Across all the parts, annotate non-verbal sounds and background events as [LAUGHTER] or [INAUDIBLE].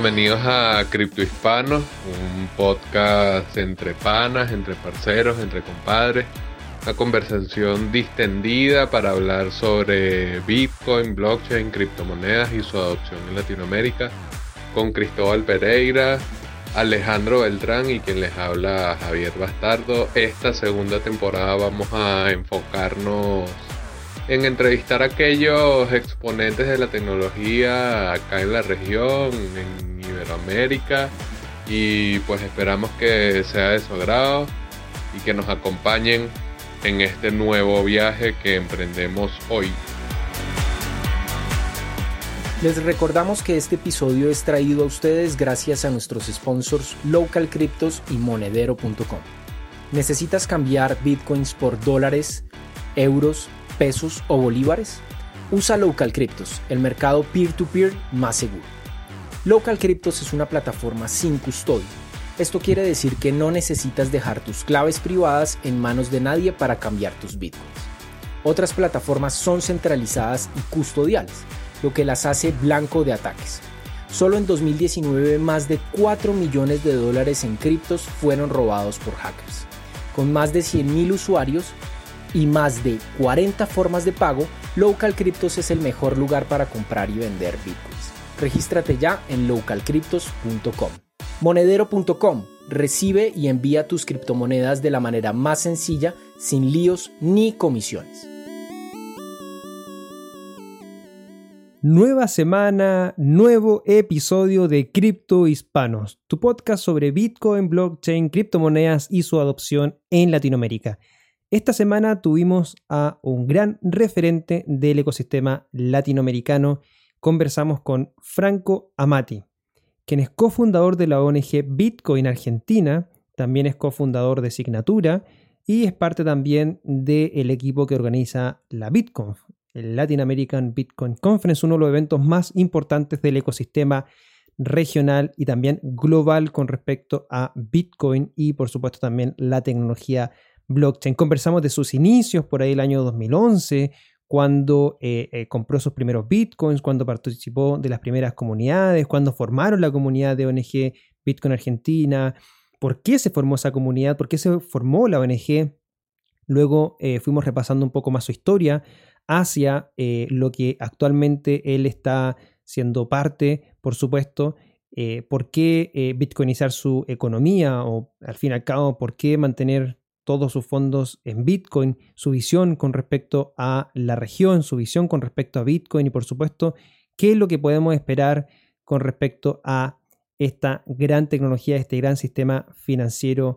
bienvenidos a Cripto Hispanos, un podcast entre panas, entre parceros, entre compadres. Una conversación distendida para hablar sobre Bitcoin, blockchain, criptomonedas y su adopción en Latinoamérica con Cristóbal Pereira, Alejandro Beltrán y quien les habla Javier Bastardo. Esta segunda temporada vamos a enfocarnos en entrevistar a aquellos exponentes de la tecnología acá en la región, en Iberoamérica, y pues esperamos que sea de su agrado y que nos acompañen en este nuevo viaje que emprendemos hoy. Les recordamos que este episodio es traído a ustedes gracias a nuestros sponsors Local Cryptos y Monedero.com. ¿Necesitas cambiar bitcoins por dólares, euros, pesos o bolívares? Usa Local Cryptos, el mercado peer-to-peer más seguro. Local Cryptos es una plataforma sin custodia. Esto quiere decir que no necesitas dejar tus claves privadas en manos de nadie para cambiar tus bitcoins. Otras plataformas son centralizadas y custodiales, lo que las hace blanco de ataques. Solo en 2019 más de 4 millones de dólares en criptos fueron robados por hackers. Con más de 100.000 usuarios, y más de 40 formas de pago, Local Cryptos es el mejor lugar para comprar y vender bitcoins. Regístrate ya en localcryptos.com. Monedero.com recibe y envía tus criptomonedas de la manera más sencilla, sin líos ni comisiones. Nueva semana, nuevo episodio de Cripto Hispanos, tu podcast sobre Bitcoin, blockchain, criptomonedas y su adopción en Latinoamérica. Esta semana tuvimos a un gran referente del ecosistema latinoamericano. Conversamos con Franco Amati, quien es cofundador de la ONG Bitcoin Argentina, también es cofundador de Signatura y es parte también del equipo que organiza la BitConf, el Latin American Bitcoin Conference, uno de los eventos más importantes del ecosistema regional y también global con respecto a Bitcoin y por supuesto también la tecnología blockchain. Conversamos de sus inicios por ahí el año 2011, cuando eh, eh, compró sus primeros bitcoins, cuando participó de las primeras comunidades, cuando formaron la comunidad de ONG Bitcoin Argentina, por qué se formó esa comunidad, por qué se formó la ONG. Luego eh, fuimos repasando un poco más su historia hacia lo que actualmente él está siendo parte, por supuesto, por qué bitcoinizar su economía o al fin y al cabo, por qué mantener todos sus fondos en Bitcoin, su visión con respecto a la región, su visión con respecto a Bitcoin y por supuesto qué es lo que podemos esperar con respecto a esta gran tecnología, este gran sistema financiero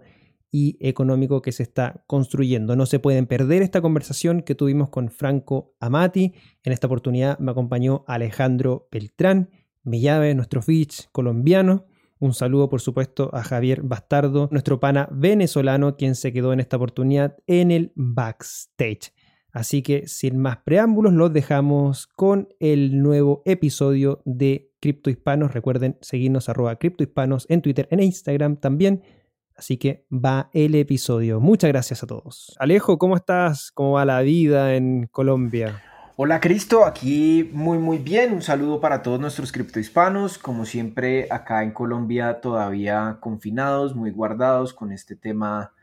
y económico que se está construyendo. No se pueden perder esta conversación que tuvimos con Franco Amati. En esta oportunidad me acompañó Alejandro Beltrán, llave nuestro Fitch colombiano. Un saludo, por supuesto, a Javier Bastardo, nuestro pana venezolano, quien se quedó en esta oportunidad en el backstage. Así que, sin más preámbulos, los dejamos con el nuevo episodio de Cripto Hispanos. Recuerden seguirnos arroba Cripto Hispanos en Twitter, en Instagram también. Así que va el episodio. Muchas gracias a todos. Alejo, ¿cómo estás? ¿Cómo va la vida en Colombia? Hola Cristo, aquí muy muy bien, un saludo para todos nuestros criptohispanos, como siempre acá en Colombia todavía confinados, muy guardados con este tema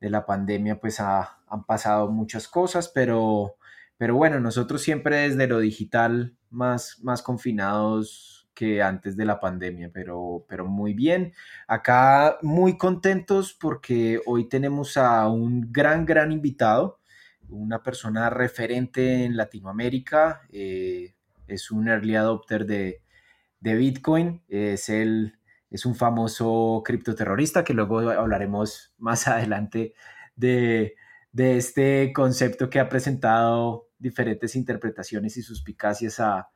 de la pandemia, pues han pasado muchas cosas, pero, pero bueno, nosotros siempre desde lo digital más, más confinados que antes de la pandemia, pero, pero muy bien. Acá muy contentos porque hoy tenemos a un gran, gran invitado una persona referente en Latinoamérica, eh, es un early adopter de, Bitcoin, es, el, es un famoso criptoterrorista que luego hablaremos más [LAUGHS] adelante de, este concepto que ha presentado diferentes interpretaciones y suspicacias a,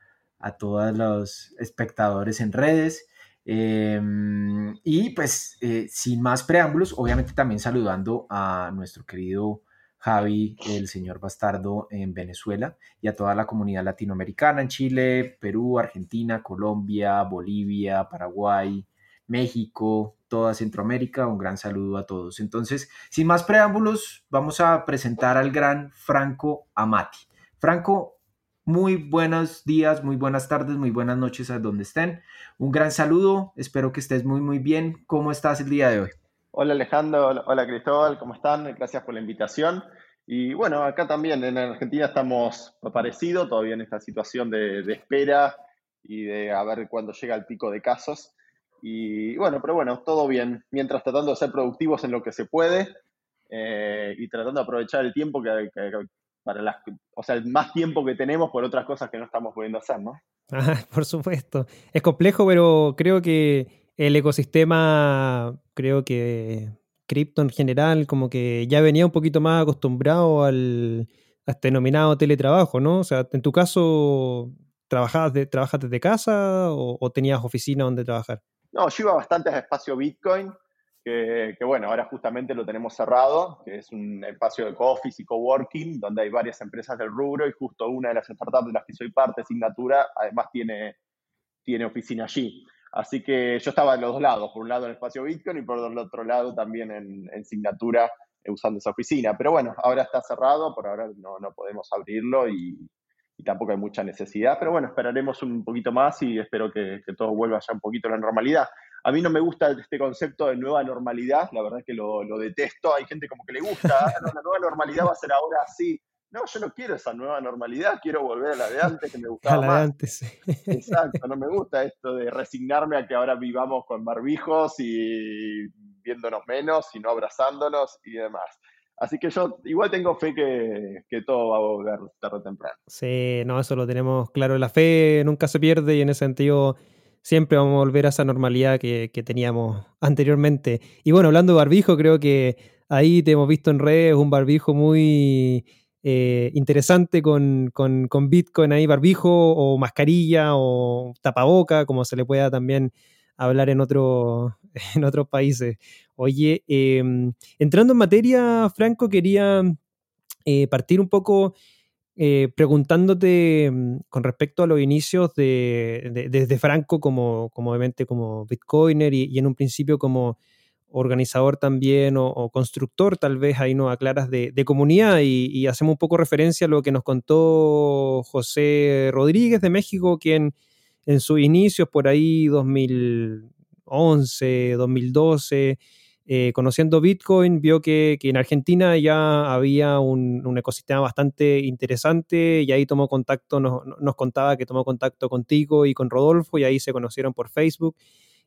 todos los espectadores en redes. Em, y pues eh, sin más preámbulos, obviamente también saludando a nuestro querido Javi, el señor Bastardo en Venezuela y a toda la comunidad latinoamericana en Chile, Perú, Argentina, Colombia, Bolivia, Paraguay, México, toda Centroamérica. Un gran saludo a todos. Entonces, sin más preámbulos, vamos a presentar al gran Franco Amati. Franco, Muy buenos días, muy buenas tardes, muy buenas noches a donde estén. Un gran saludo, espero que estés muy muy bien. ¿Cómo estás el día de hoy? Hola Alejandro, hola Cristóbal, ¿cómo están? Gracias por la invitación. Y bueno, acá también en Argentina estamos parecido, todavía en esta situación de, espera y de a ver cuándo llega el pico de casos. Y bueno, pero bueno, todo bien, mientras tratando de ser productivos en lo que se puede eh, y tratando de aprovechar el tiempo que, para las, o sea, el más tiempo que tenemos por otras cosas que no estamos pudiendo hacer, ¿no? [LAUGHS] Por supuesto. Es complejo, pero creo que el ecosistema, creo que cripto en general, como que ya venía un poquito más acostumbrado al, a este denominado teletrabajo, ¿no? O sea, en tu caso, ¿trabajabas de, ¿trabajas desde casa o, tenías oficina donde trabajar? No, yo iba bastante a espacio Bitcoin, que, que, bueno, ahora justamente lo tenemos cerrado, que es un espacio de co-office y coworking, donde hay varias empresas del rubro y justo una de las startups de las que soy parte, Signatura, además tiene, tiene oficina allí. Así que yo estaba en los dos lados, por un lado en el espacio Bitcoin y por el otro lado también en, en Signatura eh, usando esa oficina. Pero bueno, ahora está cerrado, por ahora no, no podemos abrirlo y, tampoco hay mucha necesidad. Pero bueno, esperaremos un poquito más y espero que, que, todo vuelva ya un poquito a la normalidad. A mí no me gusta este concepto de nueva normalidad, la verdad es que lo, lo detesto. Hay gente como que le gusta, ah, la nueva normalidad va a ser ahora así no, yo no quiero esa nueva normalidad, quiero volver a la de antes que me [LAUGHS] gustaba. A la de antes. Exacto, no me gusta [LAUGHS] esto de resignarme a que ahora vivamos con barbijos y viéndonos menos y no abrazándonos y demás. Así que yo igual tengo fe que, que, todo va a volver tarde o temprano. Sí, no, eso lo tenemos claro. La fe nunca se pierde y en ese sentido siempre vamos a volver a esa normalidad que, que teníamos anteriormente. Y bueno, hablando de barbijo, creo que ahí te hemos visto en redes un barbijo muy eh, interesante con, Bitcoin ahí, barbijo o mascarilla o tapaboca, como se le pueda también hablar en, otro, [LAUGHS] en otros países. Oye, em, entrando en materia, Franco, quería eh, partir un poco eh, preguntándote mm, con respecto a los inicios de, desde Franco como obviamente como Bitcoiner y en un principio como organizador también o, constructor, tal vez ahí nos aclaras, de, comunidad y, hacemos un poco referencia a lo que nos contó José Rodríguez de México, quien en sus inicios, por ahí 2011, 2012, eh, conociendo Bitcoin, vio que, en Argentina ya había un, ecosistema bastante interesante y ahí tomó contacto, nos contaba que tomó contacto contigo y con Rodolfo y ahí se conocieron por Facebook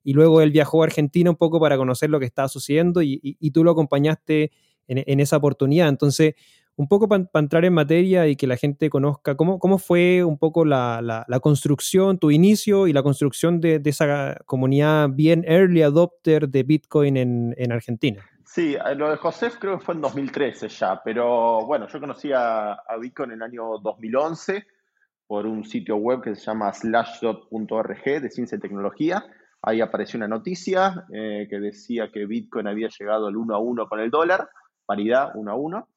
y luego él viajó a Argentina un poco para conocer lo que estaba sucediendo y, tú lo acompañaste en, esa oportunidad. Entonces, un poco para entrar en materia y que la gente conozca cómo, cómo fue un poco la, construcción, tu inicio y la construcción de, esa comunidad bien early adopter de Bitcoin en, Argentina. Sí, eh, lo de José creo que fue en 2013 ya, pero bueno, yo conocí a, a Bitcoin en el año 2011 por un sitio web que se llama slashdot.org de ciencia y tecnología Ahí apareció una noticia eh, que decía que Bitcoin había llegado al 1 a 1 con el dólar, paridad 1 a 1.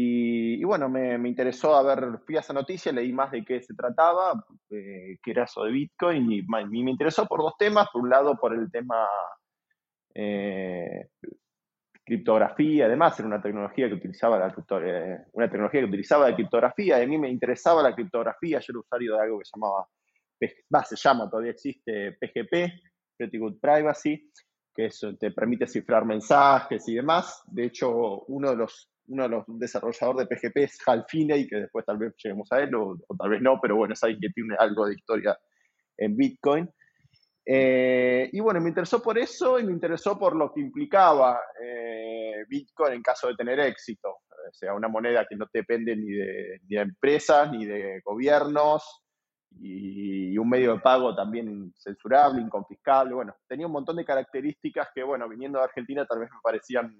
Y, bueno, me, interesó, a ver, fui a esa noticia, leí más de qué se trataba, eh, qué era eso de Bitcoin, y, me interesó por dos temas. Por un lado, por el tema eh, criptografía, además era una tecnología que utilizaba la una tecnología que utilizaba la criptografía, a mí me interesaba la criptografía, yo era usuario de algo que llamaba se llama, todavía existe PGP, Pretty Good Privacy, que eso te permite cifrar mensajes y demás. De hecho, uno de los, uno de los desarrolladores de PGP es Hal Finney, que después tal vez lleguemos a él, o, tal vez no, pero bueno, es alguien que tiene algo de historia en Bitcoin. Eh, y bueno, me interesó por eso y me interesó por lo que implicaba eh, Bitcoin en caso de tener éxito. O sea, una moneda que no depende ni de, ni de empresas, ni de gobiernos, y, un medio de pago también censurable, inconfiscable. Bueno, tenía un montón de características que, bueno, viniendo de Argentina tal vez me parecían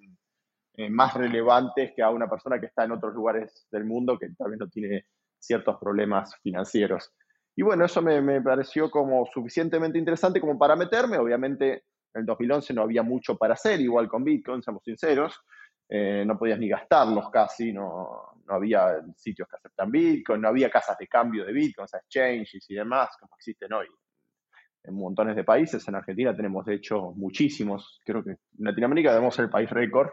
eh, más relevantes que a una persona que está en otros lugares del mundo que tal vez no tiene ciertos problemas financieros. Y bueno, eso me, me pareció como suficientemente interesante como para meterme. Obviamente, en el 2011 no había mucho para hacer, igual con Bitcoin, seamos sinceros. Eh, no podías ni gastarlos casi, no, no, había sitios que aceptan Bitcoin, no había casas de cambio de Bitcoin, o exchanges y demás, como existen hoy en montones de países. En Argentina tenemos, de hecho, muchísimos. Creo que en Latinoamérica debemos ser el país récord.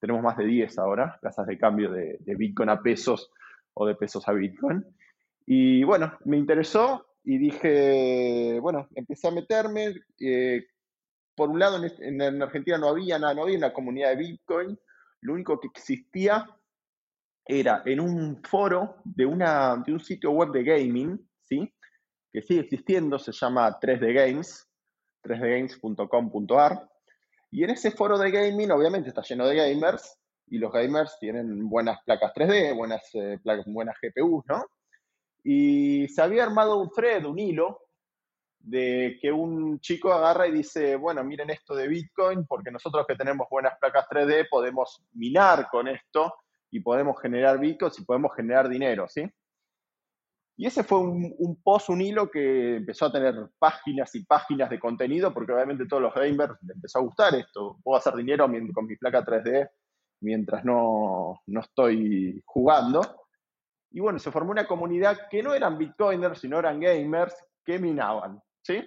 Tenemos más de 10 ahora, casas de cambio de, Bitcoin a pesos o de pesos a Bitcoin. Y bueno, me interesó y dije, bueno, empecé a meterme. Eh, por un lado, en, Argentina no había nada, no había una comunidad de Bitcoin. Lo único que existía era en un foro de, una, de un sitio web de gaming, ¿sí? que sigue existiendo, se llama 3D Games, 3dgames.com.ar. Y en ese foro de gaming, obviamente, está lleno de gamers, y los gamers tienen buenas placas 3D, buenas, eh, placas, buenas GPUs, ¿no? Y se había armado un thread, un hilo, de que un chico agarra y dice, bueno, miren esto de Bitcoin, porque nosotros que tenemos buenas placas 3D podemos minar con esto y podemos generar Bitcoins y podemos generar dinero, ¿sí? Y ese fue un, post, un hilo que empezó a tener páginas y páginas de contenido, porque obviamente todos los gamers les empezó a gustar esto. Puedo hacer dinero con mi placa 3D mientras no, no estoy jugando. Y bueno, se formó una comunidad que no eran bitcoiners, sino eran gamers que minaban, ¿sí?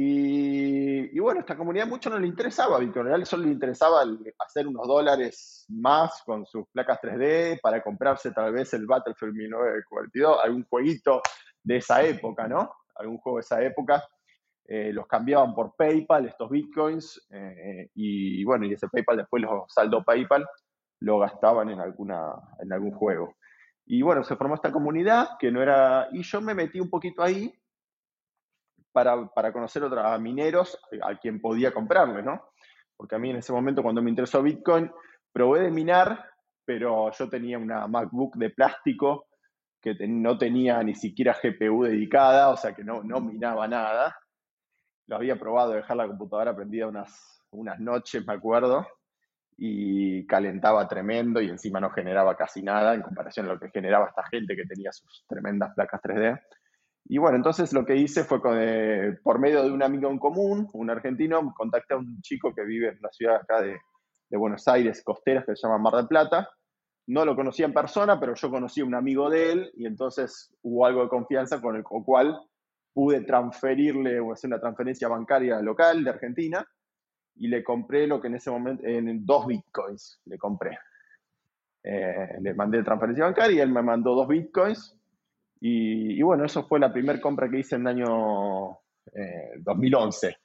Y, bueno, esta comunidad mucho no le interesaba Bitcoin, en realidad solo le interesaba hacer unos dólares más con sus placas 3D para comprarse tal vez el Battlefield 1942, algún jueguito de esa época, ¿no? Algún juego de esa época. Eh, los cambiaban por PayPal, estos Bitcoins, eh, y, bueno, y ese PayPal después los saldo PayPal, lo gastaban en, alguna, en algún juego. Y bueno, se formó esta comunidad que no era, y yo me metí un poquito ahí para, conocer a mineros a quien podía comprarle, ¿no? Porque a mí en ese momento, cuando me interesó Bitcoin, probé de minar, pero yo tenía una MacBook de plástico que no tenía ni siquiera GPU dedicada, o sea que no, no minaba nada. Lo había probado, dejar la computadora prendida unas, unas noches, me acuerdo, y calentaba tremendo y encima no generaba casi nada en comparación a lo que generaba esta gente que tenía sus tremendas placas 3D. Y bueno, entonces lo que hice fue eh, por medio de un amigo en común, un argentino, contacté a un chico que vive en la ciudad acá de, Buenos Aires, costeras, que se llama Mar del Plata. No lo conocía en persona, pero yo conocí a un amigo de él y entonces hubo algo de confianza con el cual pude transferirle o hacer una transferencia bancaria local de Argentina y le compré lo que en ese momento, en dos bitcoins le compré. Eh, le mandé transferencia bancaria y él me mandó dos bitcoins y, bueno, eso fue la primera compra que hice en el año 2011. Eh,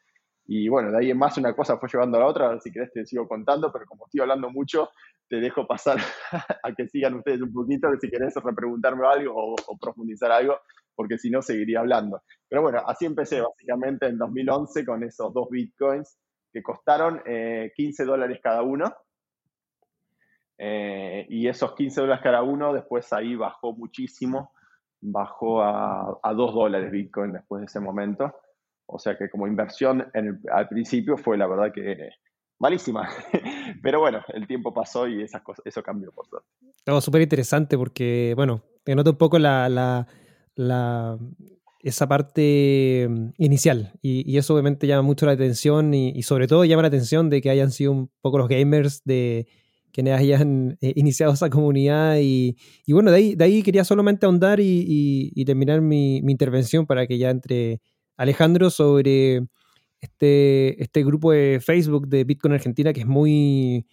y bueno, de ahí en más una cosa fue llevando a la otra, si querés te sigo contando, pero como estoy hablando mucho, te dejo pasar [LAUGHS] a que sigan ustedes un poquito, si querés repreguntarme algo o, profundizar algo, porque si no seguiría hablando. Pero bueno, así empecé básicamente en 2011 con esos dos bitcoins que costaron 15 eh, dólares cada uno. Eh, y esos 15 dólares cada uno después ahí bajó muchísimo bajó a, a 2 dólares Bitcoin después de ese momento. O sea que como inversión al principio fue la verdad que malísima. [LAUGHS] Pero bueno, el tiempo pasó y esas cosas, eso cambió por suerte. Súper interesante porque, bueno, te noto un poco la, la, la, esa parte mm, inicial y, y, eso obviamente llama mucho la atención y, sobre todo llama la atención de que hayan sido un poco los gamers de, quienes hayan eh, iniciado esa comunidad. Y, bueno, de ahí, de ahí quería solamente ahondar y, terminar mi, intervención para que ya entre Alejandro sobre este, este grupo de Facebook de Bitcoin Argentina que es muy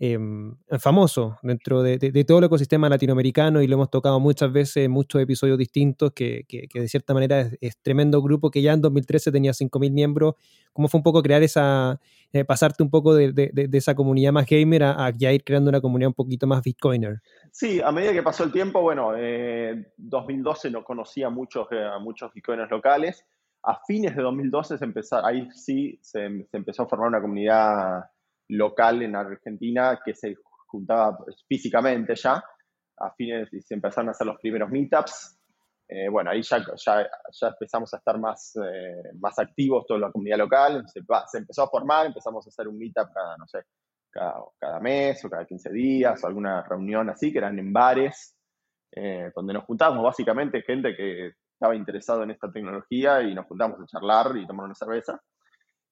Em, famoso dentro de, todo el ecosistema latinoamericano y lo hemos tocado muchas veces en muchos episodios distintos, que, de cierta manera es, tremendo grupo que ya en 2013 tenía 5.000 miembros. ¿Cómo fue un poco crear esa, eh, pasarte un poco de, esa comunidad más gamer a, ya ir creando una comunidad un poquito más bitcoiner? Sí, a medida que pasó el tiempo, bueno, eh, 2012 no conocía muchos, eh, a muchos bitcoiners locales. A fines de 2012 se empezó, ahí sí se empezó a formar una comunidad local en Argentina que se juntaba físicamente ya. A fines se empezaron a hacer los primeros meetups. Eh, bueno, ahí ya, ya, ya, empezamos a estar más, eh, más activos toda la comunidad local. Se, se, empezó a formar, empezamos a hacer un meetup cada, no sé, cada, cada mes o cada 15 días, o alguna reunión así, que eran en bares, eh, donde nos juntábamos básicamente gente que estaba interesado en esta tecnología y nos juntamos a charlar y tomar una cerveza.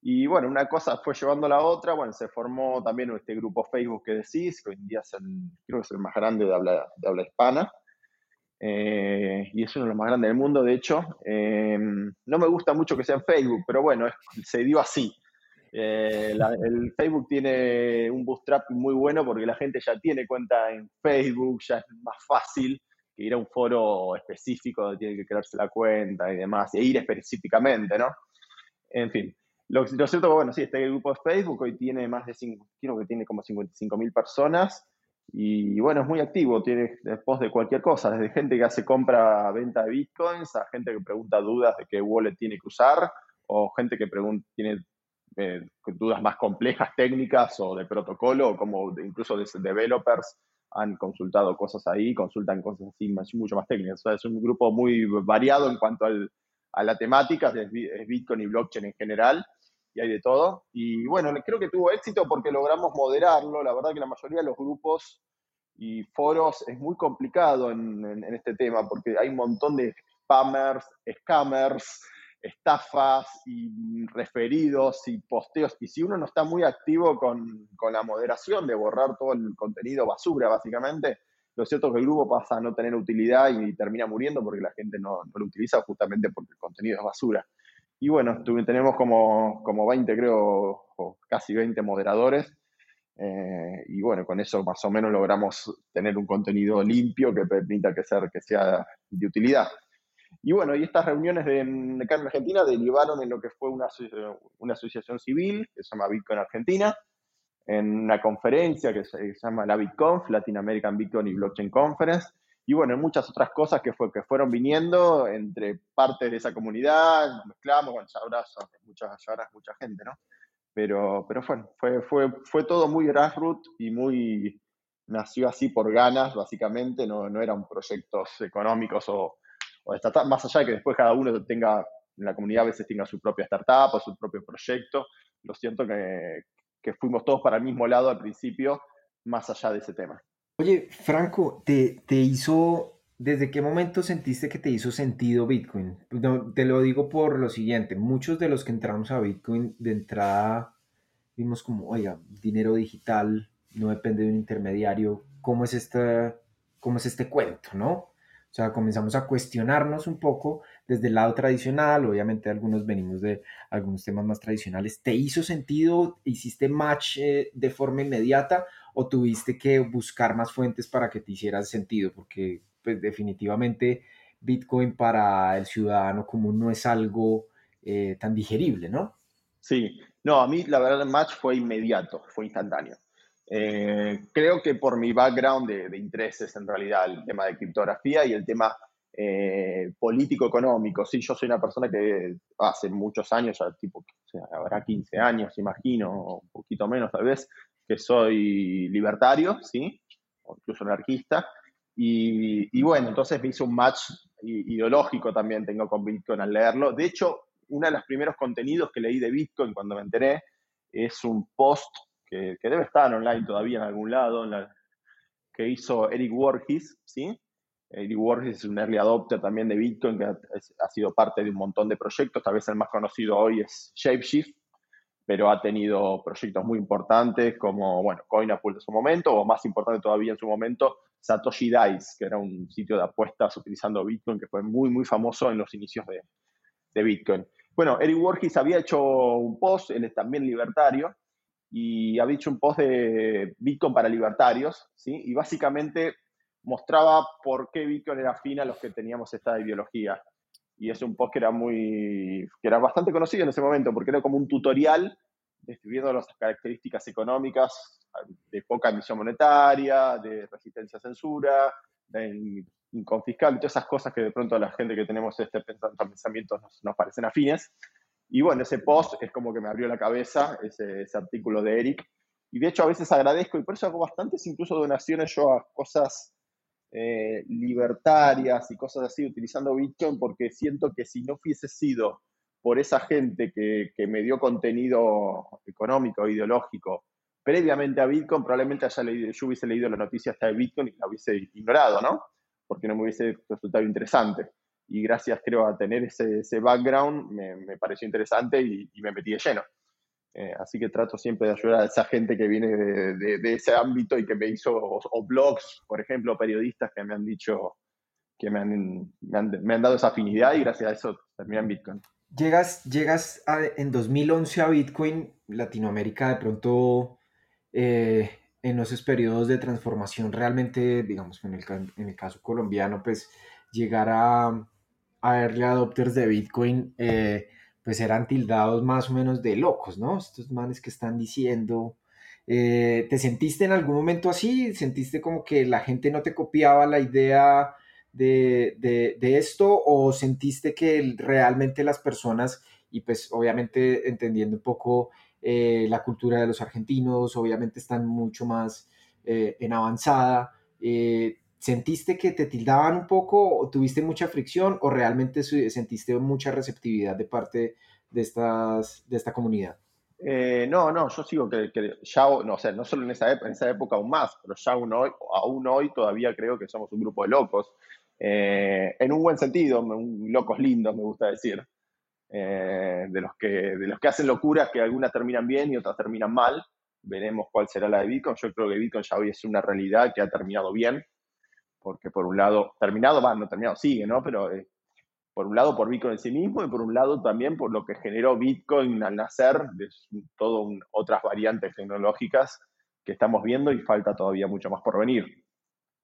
Y bueno, una cosa fue llevando a la otra, bueno, se formó también este grupo Facebook que decís, que hoy en día es el, creo que es el más grande de habla, de habla hispana, eh, y es uno de los más grandes del mundo, de hecho. Eh, no me gusta mucho que sea en Facebook, pero bueno, se dio así. Eh, el Facebook tiene un bootstrap muy bueno porque la gente ya tiene cuenta en Facebook, ya es más fácil ir a un foro específico donde tiene que crearse la cuenta y demás, e ir específicamente, ¿no? En fin, lo, lo cierto, bueno, sí, este grupo de Facebook hoy tiene más de, creo que tiene como 55 mil personas y bueno, es muy activo, tiene post de cualquier cosa, desde gente que hace compra, venta de bitcoins, a gente que pregunta dudas de qué wallet tiene que usar, o gente que pregunta, tiene eh, dudas más complejas, técnicas o de protocolo, o como incluso de developers han consultado cosas ahí, consultan cosas así mucho más técnicas. O es un grupo muy variado en cuanto a la temática, es Bitcoin y blockchain en general, y hay de todo. Y bueno, creo que tuvo éxito porque logramos moderarlo. La verdad que la mayoría de los grupos y foros es muy complicado en, este tema porque hay un montón de spammers, scammers, estafas y referidos y posteos. Y si uno no está muy activo con, la moderación de borrar todo el contenido basura, básicamente, lo cierto es que el grupo pasa a no tener utilidad y termina muriendo porque la gente no, no lo utiliza justamente porque el contenido es basura. Y bueno, tenemos como, como 20, creo, o casi 20 moderadores. Eh, y bueno, con eso más o menos logramos tener un contenido limpio que permita que, ser, que sea de utilidad. Y bueno, y estas reuniones de, acá en Argentina derivaron en lo que fue una, una asociación civil que se llama Bitcoin Argentina, en una conferencia que se llama la BitConf, Latin American Bitcoin y Blockchain Conference, y bueno, muchas otras cosas que, fue, que fueron viniendo entre partes de esa comunidad, mezclamos, bueno, ya ahora mucha, mucha gente, ¿no? Pero, pero fue, fue, fue, fue todo muy grassroots y muy, nació así por ganas, básicamente, no, no eran proyectos económicos o, o startup, más allá de que después cada uno tenga, en la comunidad a veces tenga su propia startup o su propio proyecto, lo siento que, que fuimos todos para el mismo lado al principio, más allá de ese tema. Oye, Franco, ¿te, hizo, desde qué momento sentiste que te hizo sentido Bitcoin? te lo digo por lo siguiente, muchos de los que entramos a Bitcoin de entrada vimos como, oiga, dinero digital, no depende de un intermediario, ¿cómo es, esta, cómo es este cuento, no? O sea, comenzamos a cuestionarnos un poco desde el lado tradicional, obviamente algunos venimos de algunos temas más tradicionales. ¿Te hizo sentido? ¿Hiciste match eh, de forma inmediata o tuviste que buscar más fuentes para que te hicieran sentido? Porque pues definitivamente Bitcoin para el ciudadano común no es algo eh, tan digerible, ¿no? Sí, no, a mí la verdad el match fue inmediato, fue instantáneo. Eh, creo que por mi background de, intereses en realidad, el tema de criptografía y el tema eh, político-económico, sí, yo soy una persona que hace muchos años, ya tipo, o sea, habrá 15 años, imagino, un poquito menos tal vez, que soy libertario, ¿sí? O incluso anarquista. Y, bueno, entonces me hizo un match ideológico también, tengo con Bitcoin al leerlo. De hecho, uno de los primeros contenidos que leí de Bitcoin cuando me enteré es un post que, debe estar online todavía en algún lado, que hizo Eric Worgis, ¿sí? Eric Worgis es un early adopter también de Bitcoin que ha, ha, sido parte de un montón de proyectos. Tal vez el más conocido hoy es Shapeshift, pero ha tenido proyectos muy importantes como, bueno, Coinapul en su momento, o más importante todavía en su momento, Satoshi Dice, que era un sitio de apuestas utilizando Bitcoin que fue muy, muy famoso en los inicios de, de Bitcoin. Bueno, Eric Worgis había hecho un post, él es también libertario, y había hecho un post de Bitcoin para libertarios, ¿sí? Y básicamente mostraba por qué Bitcoin era afín a los que teníamos esta ideología y es un post que era muy, que era bastante conocido en ese momento, porque era como un tutorial describiendo las características económicas de poca emisión monetaria, de resistencia a censura, de inconfiscable, todas esas cosas que de pronto a la gente que tenemos este pensamiento nos, nos parecen afines. Y bueno, ese post es como que me abrió la cabeza, ese, ese artículo de Eric. Y de hecho a veces agradezco, y por eso hago bastantes incluso donaciones yo a cosas eh, libertarias y cosas así utilizando Bitcoin porque siento que si no hubiese sido por esa gente que, me dio contenido económico, ideológico, previamente a Bitcoin, probablemente haya leído, yo hubiese leído la noticia hasta de Bitcoin y la hubiese ignorado, ¿no? Porque no me hubiese resultado interesante. Y gracias, creo, a tener ese, background, me, pareció interesante y me metí de lleno. Eh, así que trato siempre de ayudar a esa gente que viene de, ese ámbito y que me hizo, o, blogs, por ejemplo, periodistas que me han dicho, que me han, me han, dado esa afinidad y gracias a eso terminé en Bitcoin. Llegas, llegas en 2011 a Bitcoin, Latinoamérica de pronto eh, en esos periodos de transformación realmente, digamos, en el, en el caso colombiano, pues llegar a, a early adopters de Bitcoin, eh, pues eran tildados más o menos de locos, ¿no? Estos manes que están diciendo, eh, ¿te sentiste en algún momento así? ¿Sentiste como que la gente no te copiaba la idea de, de, esto o sentiste que realmente las personas, y pues obviamente entendiendo un poco eh, la cultura de los argentinos, obviamente están mucho más en avanzada, ¿Sentiste que te tildaban un poco o tuviste mucha fricción o realmente sentiste mucha receptividad de parte de, estas, de esta comunidad? Eh, no, no, yo sigo que, ya, no, o sea, no solo en esa, en esa época aún más, pero ya aún hoy, aún hoy todavía creo que somos un grupo de locos. Eh, en un buen sentido, locos lindos, me gusta decir. Eh, de, los que, de los que hacen locuras que algunas terminan bien y otras terminan mal. Veremos cuál será la de Bitcoin. Yo creo que Bitcoin ya hoy es una realidad que ha terminado bien porque por un lado, terminado, va, no terminado, sigue, ¿no? Pero eh, por un lado por Bitcoin en sí mismo y por un lado también por lo que generó Bitcoin al nacer, de todo otras variantes tecnológicas que estamos viendo y falta todavía mucho más por venir.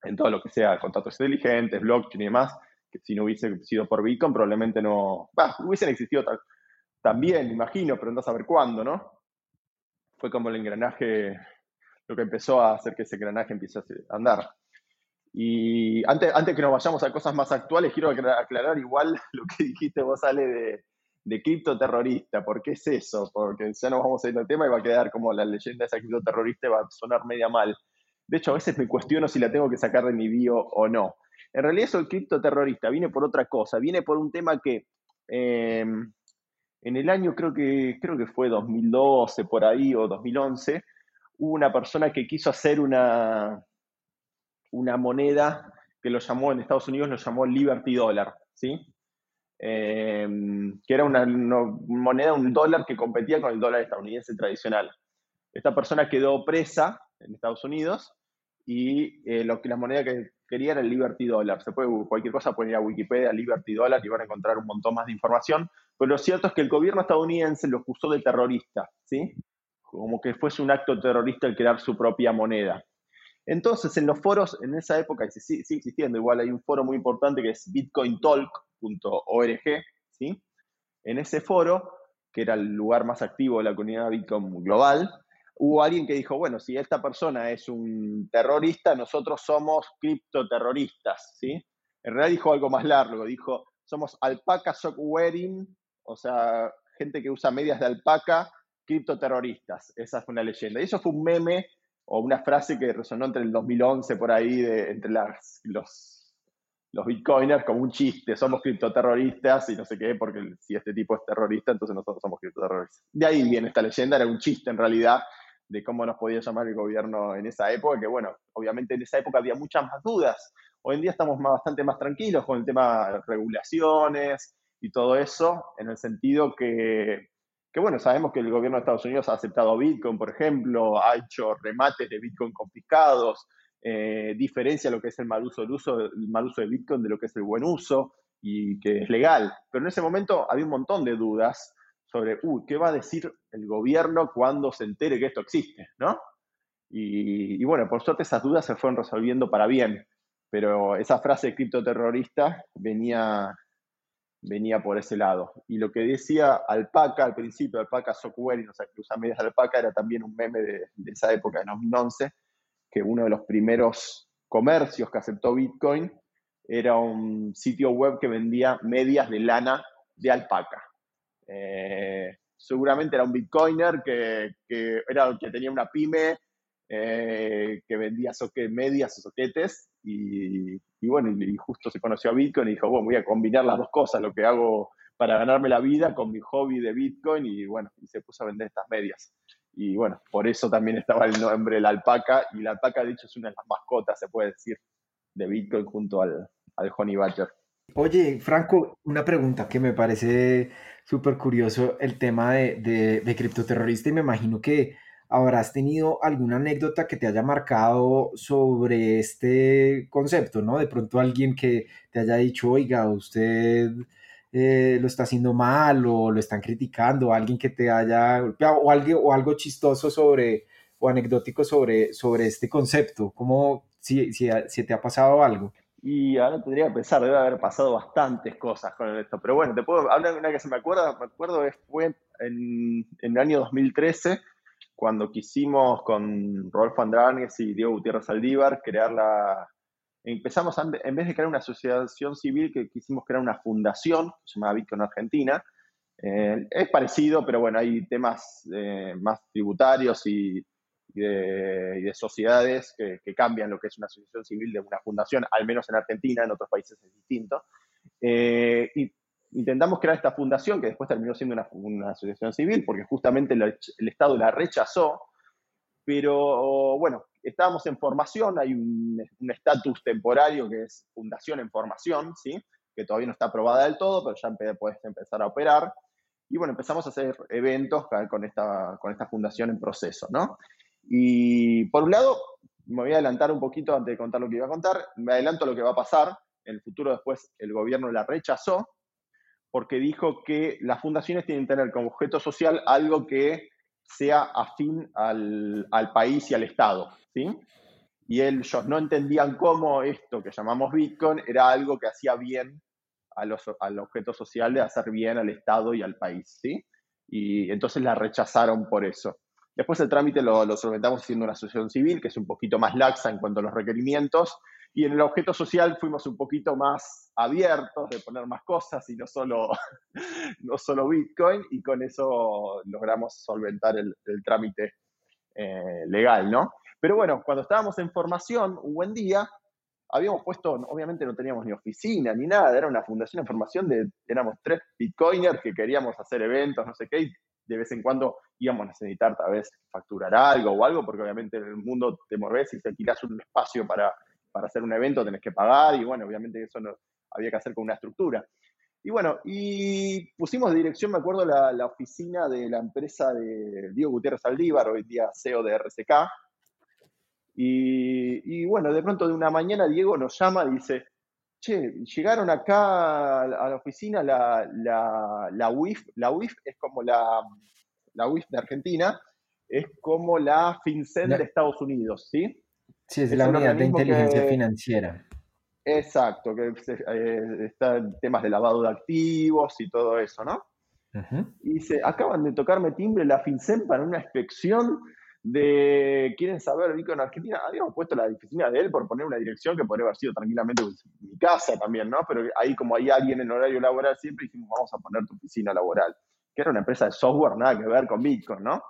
En todo lo que sea contratos inteligentes, blockchain y demás, que si no hubiese sido por Bitcoin probablemente no, bah, hubiesen existido también, imagino, pero no a saber cuándo, ¿no? Fue como el engranaje, lo que empezó a hacer que ese engranaje empiece a andar. Y antes, antes que nos vayamos a cosas más actuales, quiero aclarar igual [LAUGHS] lo que dijiste vos, Ale, de, de criptoterrorista. ¿Por qué es eso? Porque ya nos vamos a ir al tema y va a quedar como la leyenda de esa criptoterrorista y va a sonar media mal. De hecho, a veces me cuestiono si la tengo que sacar de mi bio o no. En realidad eso el criptoterrorista viene por otra cosa, viene por un tema que em, en el año creo que, creo que fue 2012 por ahí o 2011, hubo una persona que quiso hacer una, una moneda que lo llamó en Estados Unidos, lo llamó Liberty Dollar, ¿sí? Em, que era una, moneda, un dólar que competía con el dólar estadounidense tradicional. Esta persona quedó presa en Estados Unidos y eh, lo que la moneda que quería era el Liberty Dollar. Se puede, cualquier cosa puede ir a Wikipedia, Liberty Dollar, y van a encontrar un montón más de información. Pero lo cierto es que el gobierno estadounidense lo acusó de terrorista, ¿sí? Como que fuese un acto terrorista el crear su propia moneda. Entonces, en los foros, en esa época, y sigue, existiendo, igual hay un foro muy importante que es bitcointalk.org, ¿sí? En ese foro, que era el lugar más activo de la comunidad Bitcoin global, hubo alguien que dijo, bueno, si esta persona es un terrorista, nosotros somos criptoterroristas, ¿sí? En realidad dijo algo más largo, dijo, somos alpaca sock wearing, o sea, gente que usa medias de alpaca, criptoterroristas. Esa fue una leyenda. Y eso fue un meme o una frase que resonó entre el 2011 por ahí, de, entre las, los, los bitcoiners, como un chiste, somos criptoterroristas y no sé qué, porque si este tipo es terrorista, entonces nosotros somos criptoterroristas. De ahí viene esta leyenda, era un chiste en realidad de cómo nos podía llamar el gobierno en esa época, que bueno, obviamente en esa época había muchas más dudas. Hoy en día estamos bastante más tranquilos con el tema de regulaciones y todo eso, en el sentido que que bueno, sabemos que el gobierno de Estados Unidos ha aceptado Bitcoin, por ejemplo, ha hecho remates de Bitcoin confiscados, eh, diferencia lo que es el mal uso, el mal uso de Bitcoin de lo que es el buen uso y que es legal. Pero en ese momento había un montón de dudas sobre, uy, ¿qué va a decir el gobierno cuando se entere que esto existe? ¿no? Y, y bueno, por suerte esas dudas se fueron resolviendo para bien, pero esa frase criptoterrorista venía venía por ese lado. Y lo que decía Alpaca al principio, Alpaca Software, o sea, que usa medias de Alpaca, era también un meme de, esa época, de 2011, que uno de los primeros comercios que aceptó Bitcoin era un sitio web que vendía medias de lana de alpaca. Eh, seguramente era un bitcoiner que, que, era, que tenía una pyme eh, que vendía soque, medias o soquetes y, bueno, y, justo se conoció a Bitcoin y dijo, bueno, voy a combinar las dos cosas, lo que hago para ganarme la vida con mi hobby de Bitcoin y bueno, y se puso a vender estas medias. Y bueno, por eso también estaba el nombre la alpaca y la alpaca de hecho es una de las mascotas, se puede decir, de Bitcoin junto al, al Honey Badger. Oye, Franco, una pregunta que me parece súper curioso el tema de, de, de criptoterrorista y me imagino que habrás tenido alguna anécdota que te haya marcado sobre este concepto, ¿no? De pronto alguien que te haya dicho, oiga, usted eh, lo está haciendo mal o lo están criticando, alguien que te haya golpeado o algo, o algo chistoso sobre, o anecdótico sobre, sobre este concepto? ¿Cómo, si, si, si te ha pasado algo? Y ahora tendría que pensar, debe haber pasado bastantes cosas con esto. Pero bueno, te puedo hablar de una que se me acuerda, me acuerdo fue en, en el año 2013, cuando quisimos con Rodolfo Andránez y Diego Gutiérrez Aldívar crear la... Empezamos, en vez de crear una asociación civil, que quisimos crear una fundación, que se llama Bitcoin Argentina. Eh, es parecido, pero bueno, hay temas eh, más tributarios y, y de, sociedades que, cambian lo que es una asociación civil de una fundación, al menos en Argentina, en otros países es distinto. Eh, y intentamos crear esta fundación que después terminó siendo una, asociación civil porque justamente el, Estado la rechazó, pero bueno, estábamos en formación, hay un estatus temporario que es fundación en formación, ¿sí? que todavía no está aprobada del todo, pero ya puedes empezar a operar. Y bueno, empezamos a hacer eventos con esta, con esta fundación en proceso, ¿no? Y por un lado, me voy a adelantar un poquito antes de contar lo que iba a contar, me adelanto lo que va a pasar. En el futuro después el gobierno la rechazó porque dijo que las fundaciones tienen que tener como objeto social algo que sea afín al, al país y al Estado, ¿sí? Y ellos no entendían cómo esto que llamamos Bitcoin era algo que hacía bien a los, al objeto social de hacer bien al Estado y al país, ¿sí? Y entonces la rechazaron por eso. Después el trámite lo, lo solventamos haciendo una asociación civil, que es un poquito más laxa en cuanto a los requerimientos, y en el objeto social fuimos un poquito más abiertos de poner más cosas y no solo, [LAUGHS] no solo Bitcoin, y con eso logramos solventar el, trámite eh, legal, ¿no? Pero bueno, cuando estábamos en formación, un buen día, habíamos puesto, obviamente no teníamos ni oficina ni nada, era una fundación de formación de, éramos tres bitcoiners que queríamos hacer eventos, no sé qué, y de vez en cuando íbamos a necesitar tal vez facturar algo o algo, porque obviamente en el mundo te mueves y te alquilas un espacio para, para hacer un evento, tenés que pagar y bueno, obviamente eso no, había que hacer con una estructura. Y bueno, y pusimos de dirección, me acuerdo, la, la oficina de la empresa de Diego Gutiérrez Aldívar, hoy día CEO de RCK. Y, y, bueno, de pronto de una mañana Diego nos llama y dice, che, llegaron acá a la oficina la, la, la UIF, la UIF es como la, la UIF de Argentina, es como la FinCEN de Estados Unidos, ¿sí? Sí, es, la unidad de inteligencia financiera. Exacto, que eh, está en temas de lavado de activos y todo eso, ¿no? Y dice, acaban de tocarme timbre la FinCEN para una inspección de quieren saber Bitcoin en Argentina, habíamos puesto la oficina de él por poner una dirección que podría haber sido tranquilamente mi casa también, ¿no? Pero ahí como hay alguien en horario laboral siempre dijimos, vamos a poner tu oficina laboral, que era una empresa de software, nada que ver con Bitcoin, ¿no?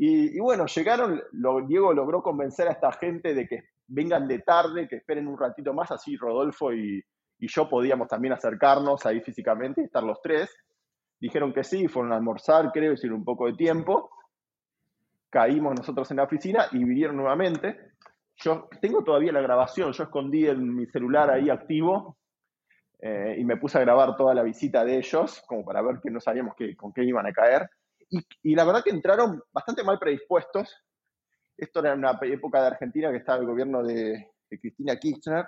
Y, bueno, llegaron, lo, Diego logró convencer a esta gente de que vengan de tarde, que esperen un ratito más, así Rodolfo y, yo podíamos también acercarnos ahí físicamente y estar los tres. Dijeron que sí, fueron a almorzar, creo, hicieron un poco de tiempo caímos nosotros en la oficina y vinieron nuevamente. Yo tengo todavía la grabación, yo escondí en mi celular ahí activo eh, y me puse a grabar toda la visita de ellos, como para ver que no sabíamos qué, con qué iban a caer. Y, la verdad que entraron bastante mal predispuestos. Esto era una época de Argentina que estaba el gobierno de, Cristina Kirchner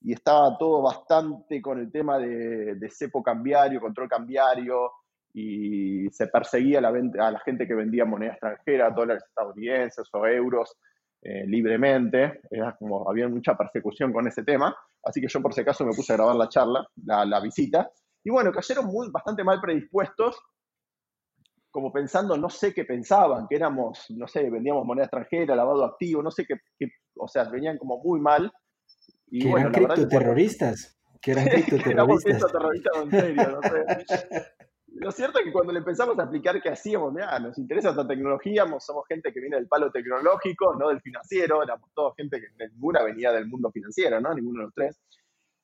y estaba todo bastante con el tema de, de cepo cambiario, control cambiario, y se perseguía a la, a la gente que vendía moneda extranjera, dólares estadounidenses o euros eh, libremente. Era como, había mucha persecución con ese tema. Así que yo por si acaso me puse a grabar la charla, la, la visita. Y bueno, cayeron muy, bastante mal predispuestos, como pensando, no sé qué pensaban, que éramos, no sé, vendíamos moneda extranjera, lavado activo, no sé qué, o sea, venían como muy mal. Y que bueno, eran criptoterroristas. Que eran [LAUGHS] criptoterroristas. en serio, no sé. [LAUGHS] Lo cierto es que cuando le empezamos a explicar qué hacíamos, mira, nos interesa esta tecnología, somos gente que viene del palo tecnológico, no del financiero, éramos toda gente que ninguna venía del mundo financiero, ¿no? Ninguno de los tres.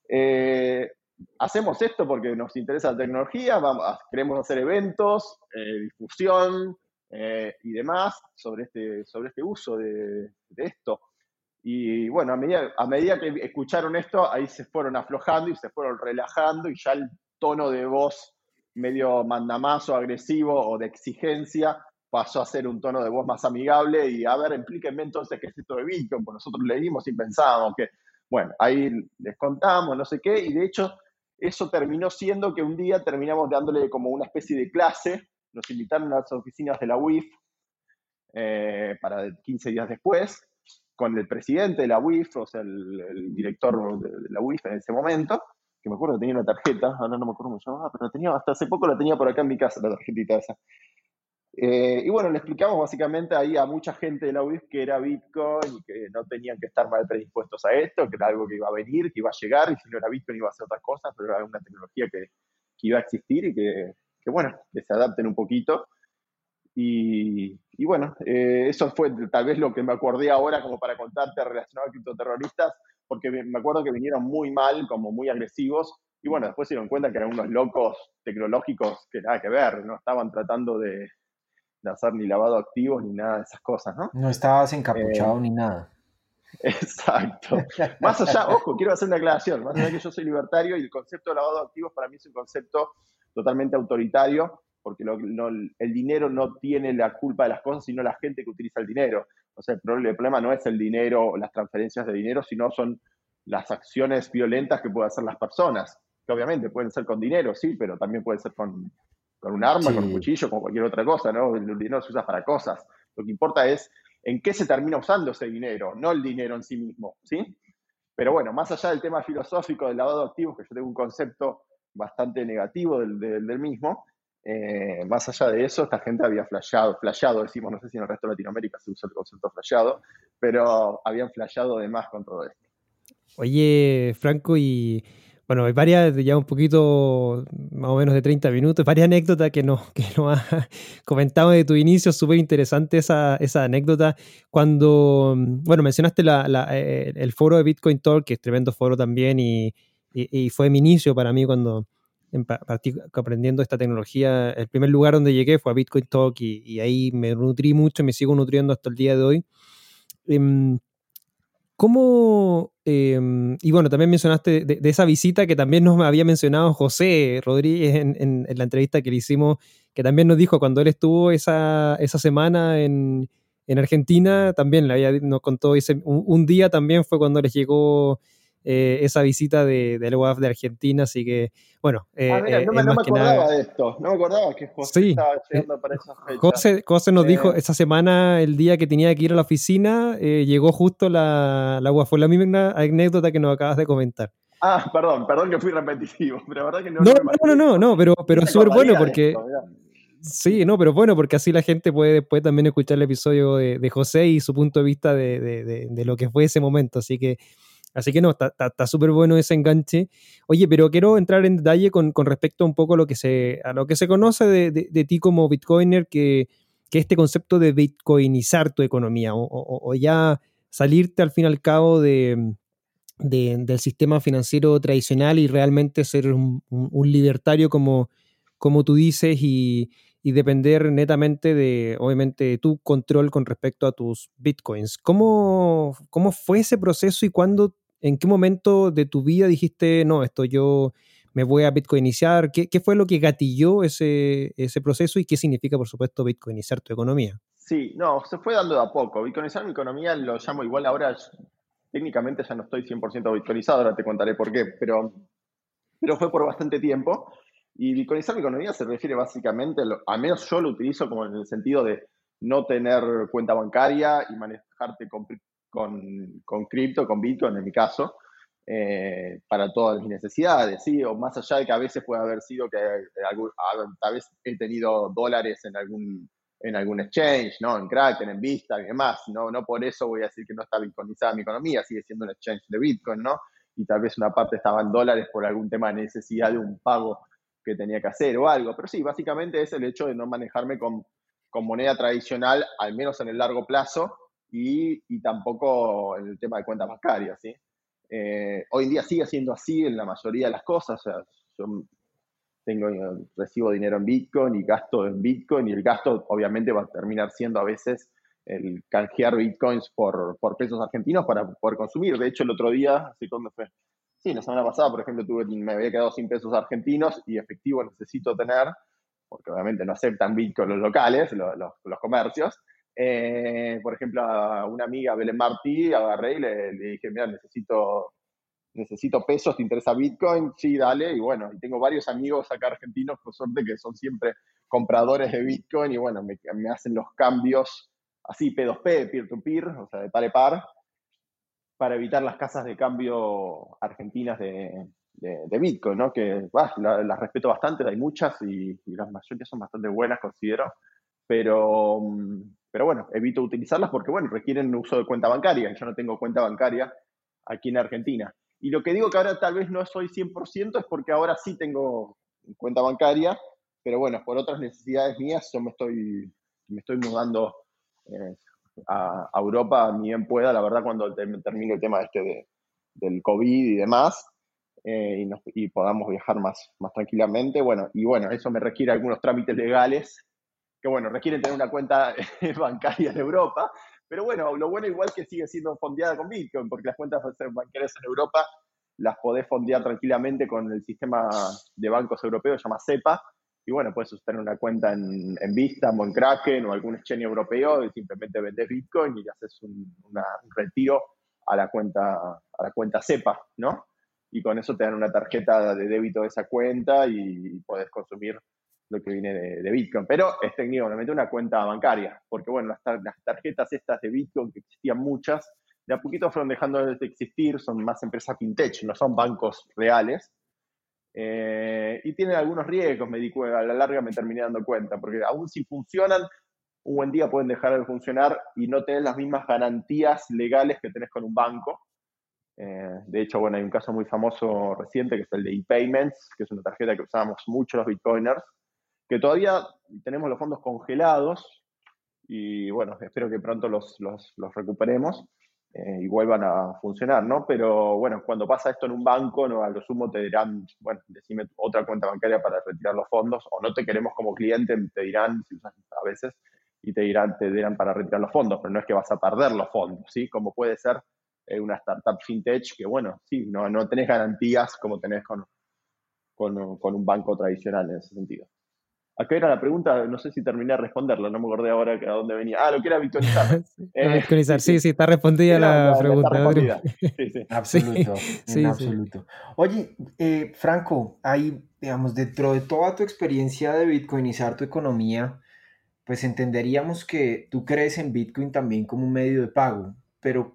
Eh, hacemos esto porque nos interesa la tecnología, vamos, queremos hacer eventos, eh, difusión eh, y demás sobre este, sobre este uso de, de, esto. Y bueno, a medida, a medida que escucharon esto, ahí se fueron aflojando y se fueron relajando y ya el tono de voz medio mandamazo, agresivo o de exigencia, pasó a ser un tono de voz más amigable y a ver, explíquenme entonces qué es esto de Bitcoin, pues nosotros leímos y pensábamos que, bueno, ahí les contamos, no sé qué, y de hecho eso terminó siendo que un día terminamos dándole como una especie de clase, nos invitaron a las oficinas de la UIF eh, para 15 días después, con el presidente de la UIF, o sea, el, director de, la UIF en ese momento, que me acuerdo que tenía una tarjeta, ahora no me acuerdo cómo se llamaba, pero tenía, hasta hace poco la tenía por acá en mi casa, la tarjetita esa. Eh, y bueno, le explicamos básicamente ahí a mucha gente de la UIF que era Bitcoin y que no tenían que estar mal predispuestos a esto, que era algo que iba a venir, que iba a llegar, y si no era Bitcoin iba a ser otra cosa, pero era una tecnología que, que iba a existir y que, que, bueno, que se adapten un poquito. Y, y bueno, eh, eso fue tal vez lo que me acordé ahora como para contarte relacionado a criptoterroristas, porque me acuerdo que vinieron muy mal, como muy agresivos, y bueno, después se dieron cuenta que eran unos locos tecnológicos que nada que ver, no estaban tratando de, de hacer ni lavado activos ni nada de esas cosas, ¿no? No estabas encapuchado eh, ni nada. [LAUGHS] Exacto. Más allá, ojo, quiero hacer una aclaración, más allá que yo soy libertario y el concepto de lavado activos para mí es un concepto totalmente autoritario, porque el dinero no tiene la culpa de las cosas, sino la gente que utiliza el dinero. O sea, el problema no es el dinero o las transferencias de dinero, sino son las acciones violentas que pueden hacer las personas, que obviamente pueden ser con dinero, sí, pero también pueden ser con, con un arma, con un cuchillo, con cualquier otra cosa, ¿no? El dinero se usa para cosas. Lo que importa es en qué se termina usando ese dinero, no el dinero en sí mismo, ¿sí? Pero bueno, más allá del tema filosófico del lavado de activos, que yo tengo un concepto bastante negativo del, del, mismo, eh, más allá de eso, esta gente había flasheado, flasheado, decimos, no sé si en el resto de Latinoamérica se usa el concepto flasheado, pero habían flasheado de más con todo esto. Oye, Franco, y bueno, hay varias, ya un poquito más o menos de 30 minutos, varias anécdotas que nos, [LAUGHS] que nos has comentado de tu inicio, súper interesante esa, esa, anécdota. Cuando, bueno, mencionaste la, la, eh, el foro de Bitcoin Talk, que es tremendo foro también, y, y, fue mi inicio para mí cuando partí aprendiendo esta tecnología. El primer lugar donde llegué fue a Bitcoin Talk y, y ahí me nutrí mucho y me sigo nutriendo hasta el día de hoy. Em, ¿Cómo, em, y bueno, también mencionaste de, esa visita que también nos había mencionado José Rodríguez en, la entrevista que le hicimos, que también nos dijo cuando él estuvo esa, esa semana en, Argentina, también le había, nos contó, ese, un, día también fue cuando les llegó eh, esa visita de, del UAF de Argentina, así que, bueno. Eh, ah, mira, no, me, acordaba de esto, no me acordaba que José estaba eh, llegando para esa fecha. José, nos dijo esa semana, el día que tenía que ir a la oficina, llegó justo la, la UAF, fue la misma anécdota que nos acabas de comentar. Ah, perdón, perdón que fui repetitivo, [LAUGHS] pero la verdad que no. No, no, no, no, pero, pero es súper bueno porque. Sí, no, pero bueno, porque así la gente puede después también escuchar el episodio de, de José y su punto de vista de, de, de, lo que fue ese momento. Así que Así que no, está súper bueno ese enganche. Oye, pero quiero entrar en detalle con, respecto a un poco a lo que se, a lo que se conoce de, ti como Bitcoiner, que, que, este concepto de bitcoinizar tu economía o, ya salirte al fin y al cabo de, del sistema financiero tradicional y realmente ser un, libertario como, como tú dices y, y depender netamente de, obviamente, de tu control con respecto a tus bitcoins. ¿Cómo, cómo fue ese proceso y cuándo, en qué momento de tu vida dijiste, no, esto yo me voy a bitcoinizar? ¿Qué, qué fue lo que gatilló ese, ese proceso y qué significa, por supuesto, bitcoinizar tu economía? Sí, no, se fue dando de a poco. Bitcoinizar mi economía lo llamo igual ahora, técnicamente ya no estoy 100% bitcoinizado, ahora te contaré por qué, pero, pero fue por bastante tiempo. Y bitcoinizar mi economía se refiere básicamente, al menos yo lo utilizo como en el sentido de no tener cuenta bancaria y manejarte con, con, con cripto, con Bitcoin en mi caso, eh, para todas mis necesidades, ¿sí? O más allá de que a veces puede haber sido que algún, tal vez he tenido dólares en algún, en algún exchange, ¿no? En Kraken, en Vista y demás, ¿no? No por eso voy a decir que no está bitcoinizada mi economía, sigue siendo un exchange de Bitcoin, ¿no? Y tal vez una parte estaba en dólares por algún tema de necesidad de un pago que tenía que hacer o algo. Pero sí, básicamente es el hecho de no manejarme con, con moneda tradicional, al menos en el largo plazo, y, y tampoco en el tema de cuentas bancarias. ¿sí? Eh, hoy en día sigue siendo así en la mayoría de las cosas. Yo tengo, recibo dinero en Bitcoin y gasto en Bitcoin, y el gasto obviamente va a terminar siendo a veces el canjear Bitcoins por, por pesos argentinos para poder consumir. De hecho, el otro día, así cuando fue, Sí, la semana pasada, por ejemplo, tuve, me había quedado sin pesos argentinos y efectivo necesito tener, porque obviamente no aceptan Bitcoin los locales, los, los, comercios. Eh, por ejemplo, a una amiga, Belén Martí, agarré y le, dije, mira, necesito, necesito pesos, ¿te interesa Bitcoin? Sí, dale. Y bueno, y tengo varios amigos acá argentinos, por suerte, que son siempre compradores de Bitcoin y bueno, me, me hacen los cambios así P2P, peer-to-peer, o sea, de par a par, para evitar las casas de cambio argentinas de, Bitcoin, ¿no? Que las respeto bastante, hay muchas y, y las mayoría son bastante buenas, considero, pero, pero bueno, evito utilizarlas porque, bueno, requieren uso de cuenta bancaria yo no tengo cuenta bancaria aquí en Argentina. Y lo que digo que ahora tal vez no soy 100% es porque ahora sí tengo cuenta bancaria, pero bueno, por otras necesidades mías yo me estoy, me estoy mudando eh, a, Europa ni bien pueda, la verdad cuando termine el tema este de, del COVID y demás, eh, y, podamos viajar más, más tranquilamente. Bueno, y bueno, eso me requiere algunos trámites legales que, bueno, requieren tener una cuenta [LAUGHS] bancaria en Europa, pero bueno, lo bueno igual que sigue siendo fondeada con Bitcoin, porque las cuentas bancarias en Europa las podés fondear tranquilamente con el sistema de bancos europeos, se llama SEPA, y bueno, puedes tener una cuenta en, en Vista o en Kraken o algún exchange europeo y simplemente vendes Bitcoin y haces un, retiro a la cuenta a la cuenta SEPA, ¿no? Y con eso te dan una tarjeta de débito de esa cuenta y, puedes consumir lo que viene de, Bitcoin. Pero es técnicamente una cuenta bancaria, porque bueno, las, las, tarjetas estas de Bitcoin, que existían muchas, de a poquito fueron dejando de existir, son más empresas fintech, no son bancos reales. Eh, y tienen algunos riesgos, me di a la larga me terminé dando cuenta, porque aún si funcionan, un buen día pueden dejar de funcionar y no tener las mismas garantías legales que tenés con un banco. Eh, de hecho, bueno, hay un caso muy famoso reciente que es el de ePayments, que es una tarjeta que usábamos mucho los bitcoiners, que todavía tenemos los fondos congelados y bueno, espero que pronto los, los recuperemos. Eh, y vuelvan a funcionar, ¿no? Pero bueno, cuando pasa esto en un banco, ¿no? a lo sumo te dirán, bueno, decime otra cuenta bancaria para retirar los fondos, o no te queremos como cliente, te dirán, si usas a veces, y te dirán, te dirán para retirar los fondos, pero no es que vas a perder los fondos, ¿sí? Como puede ser eh, una startup fintech que, bueno, sí, no, no tenés garantías como tenés con, con, con un banco tradicional en ese sentido. Acá era la pregunta, no sé si terminé de responderla, no me acordé ahora a dónde venía. Ah, lo que era virtualizar. [LAUGHS] eh, sí, sí, está respondida la, pregunta. Sí, sí. [LAUGHS] Absoluto, en absoluto. Oye, eh, Franco, ahí, digamos, dentro de toda tu experiencia de bitcoinizar tu economía, pues entenderíamos que tú crees en Bitcoin también como un medio de pago, pero,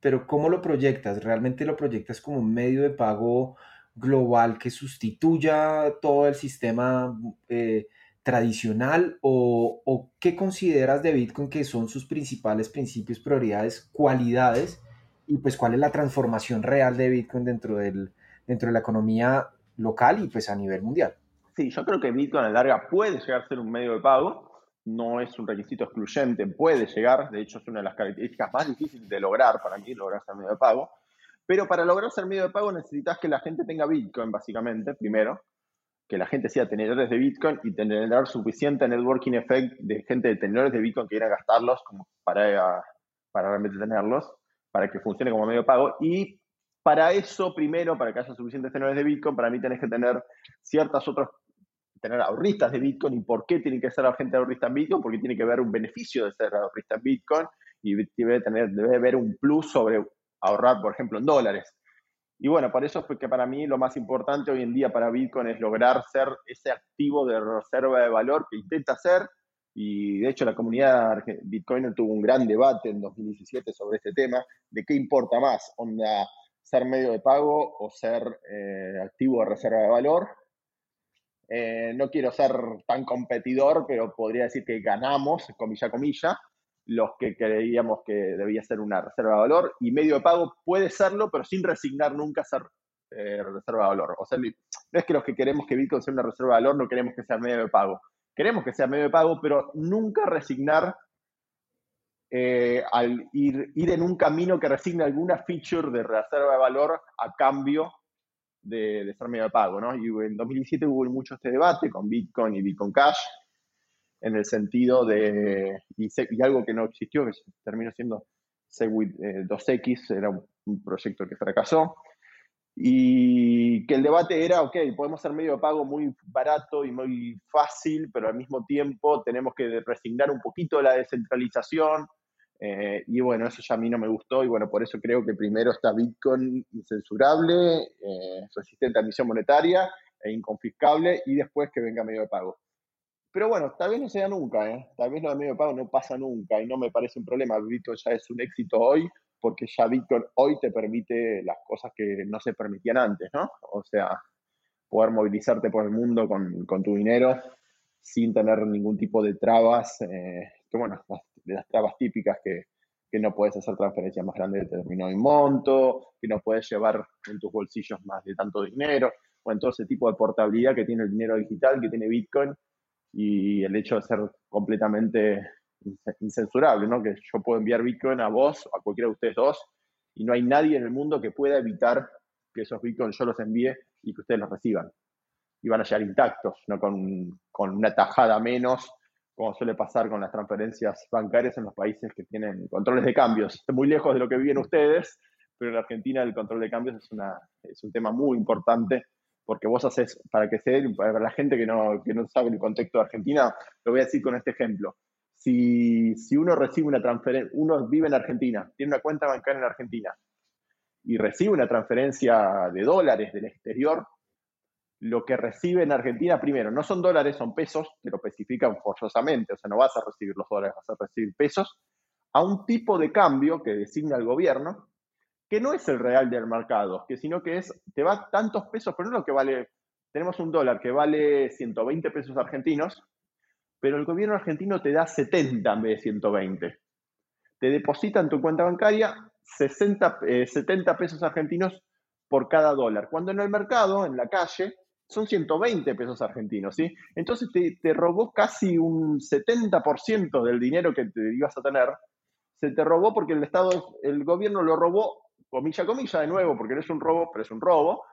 pero ¿cómo lo proyectas? ¿Realmente lo proyectas como un medio de pago global que sustituya todo el sistema eh, tradicional o, qué consideras de Bitcoin que son sus principales principios, prioridades, cualidades y pues cuál es la transformación real de Bitcoin dentro, del, dentro de la economía local y pues a nivel mundial? Sí, yo creo que Bitcoin a la larga puede llegar a ser un medio de pago, no es un requisito excluyente, puede llegar, de hecho es una de las características más difíciles de lograr para mí, lograr ser medio de pago, pero para lograr ser medio de pago necesitas que la gente tenga Bitcoin, básicamente, primero, que la gente sea tenedores de Bitcoin y tener suficiente networking effect de gente de tenedores de Bitcoin que quiera gastarlos como para, para realmente tenerlos, para que funcione como medio pago. Y para eso, primero, para que haya suficientes tenedores de Bitcoin, para mí tenés que tener ciertas otras, tener ahorristas de Bitcoin. ¿Y por qué tiene que ser la gente ahorrista en Bitcoin? Porque tiene que ver un beneficio de ser ahorrista en Bitcoin y debe, tener, debe haber un plus sobre ahorrar, por ejemplo, en dólares. Y bueno, por eso es que para mí lo más importante hoy en día para Bitcoin es lograr ser ese activo de reserva de valor que intenta ser. Y de hecho la comunidad Bitcoin tuvo un gran debate en 2017 sobre este tema, de qué importa más, onda, ser medio de pago o ser eh, activo de reserva de valor. Eh, no quiero ser tan competidor, pero podría decir que ganamos, comilla, comilla, los que creíamos que debía ser una reserva de valor y medio de pago puede serlo, pero sin resignar nunca ser eh, reserva de valor. O sea, no es que los que queremos que Bitcoin sea una reserva de valor no queremos que sea medio de pago. Queremos que sea medio de pago, pero nunca resignar eh, al ir, ir en un camino que resigne alguna feature de reserva de valor a cambio de, de ser medio de pago. ¿no? Y en 2017 hubo mucho este debate con Bitcoin y Bitcoin Cash en el sentido de, y, algo que no existió, que terminó siendo Segwit 2X, eh, era un, proyecto que fracasó, y que el debate era, ok, podemos hacer medio de pago muy barato y muy fácil, pero al mismo tiempo tenemos que resignar un poquito la descentralización, eh, y bueno, eso ya a mí no me gustó, y bueno, por eso creo que primero está Bitcoin incensurable, eh, resistente a emisión monetaria e inconfiscable, y después que venga medio de pago. Pero bueno, tal vez no sea nunca, ¿eh? tal vez lo de medio pago no pasa nunca y no me parece un problema. Bitcoin ya es un éxito hoy porque ya Bitcoin hoy te permite las cosas que no se permitían antes, ¿no? O sea, poder movilizarte por el mundo con, con tu dinero sin tener ningún tipo de trabas, eh, que bueno, las trabas típicas que, que no puedes hacer transferencias más grandes de determinado monto, que no puedes llevar en tus bolsillos más de tanto dinero, o en todo ese tipo de portabilidad que tiene el dinero digital, que tiene Bitcoin, y el hecho de ser completamente incensurable, ¿no? Que yo puedo enviar Bitcoin a vos, a cualquiera de ustedes dos, y no hay nadie en el mundo que pueda evitar que esos Bitcoins yo los envíe y que ustedes los reciban. Y van a llegar intactos, no con, con una tajada menos, como suele pasar con las transferencias bancarias en los países que tienen controles de cambios. Muy lejos de lo que viven ustedes, pero en Argentina el control de cambios es, una, es un tema muy importante porque vos haces, para que se para la gente que no, que no sabe el contexto de Argentina, lo voy a decir con este ejemplo. Si, si uno recibe una transferencia, uno vive en Argentina, tiene una cuenta bancaria en Argentina y recibe una transferencia de dólares del exterior, lo que recibe en Argentina, primero, no son dólares, son pesos, que lo especifican forzosamente, o sea, no vas a recibir los dólares, vas a recibir pesos, a un tipo de cambio que designa el gobierno, que no es el real del mercado, que sino que es, te va tantos pesos, pero no lo que vale, tenemos un dólar que vale 120 pesos argentinos, pero el gobierno argentino te da 70 en vez de 120. Te deposita en tu cuenta bancaria 60, 70 eh, pesos argentinos por cada dólar, cuando en el mercado, en la calle, son 120 pesos argentinos, ¿sí? Entonces te, te robó casi un 70% del dinero que te ibas a tener, se te robó porque el Estado, el gobierno lo robó comilla, comilla, de nuevo, porque no es un robo, pero es un robo,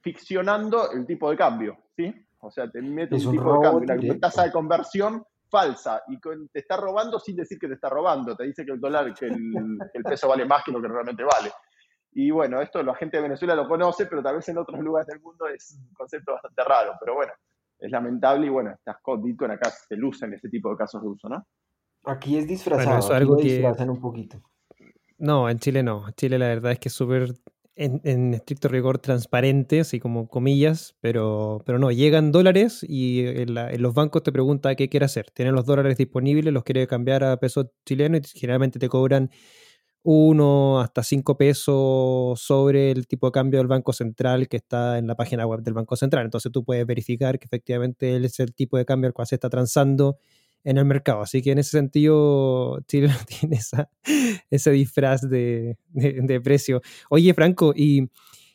ficcionando el tipo de cambio, ¿sí? O sea, te mete un, tipo de cambio, una tasa de conversión falsa y te está robando sin decir que te está robando, te dice que el dólar, que el, peso vale más que lo que realmente vale. Y bueno, esto la gente de Venezuela lo conoce, pero tal vez en otros lugares del mundo es un concepto bastante raro, pero bueno, es lamentable y bueno, estas Bitcoin acá se lucen ese tipo de casos de uso, ¿no? Aquí es disfrazado, es algo que disfrazan un poquito. No, en Chile no. En Chile la verdad es que es súper en, estricto rigor transparente, así como comillas, pero, pero no, llegan dólares y en, los bancos te preguntan qué quiere hacer. Tienen los dólares disponibles, los quiere cambiar a pesos chilenos y generalmente te cobran uno hasta cinco pesos sobre el tipo de cambio del Banco Central que está en la página web del Banco Central. Entonces tú puedes verificar que efectivamente es el tipo de cambio al cual se está transando en el mercado. Así que en ese sentido, Chile [LAUGHS] no tiene ese disfraz de, precio. Oye, Franco, y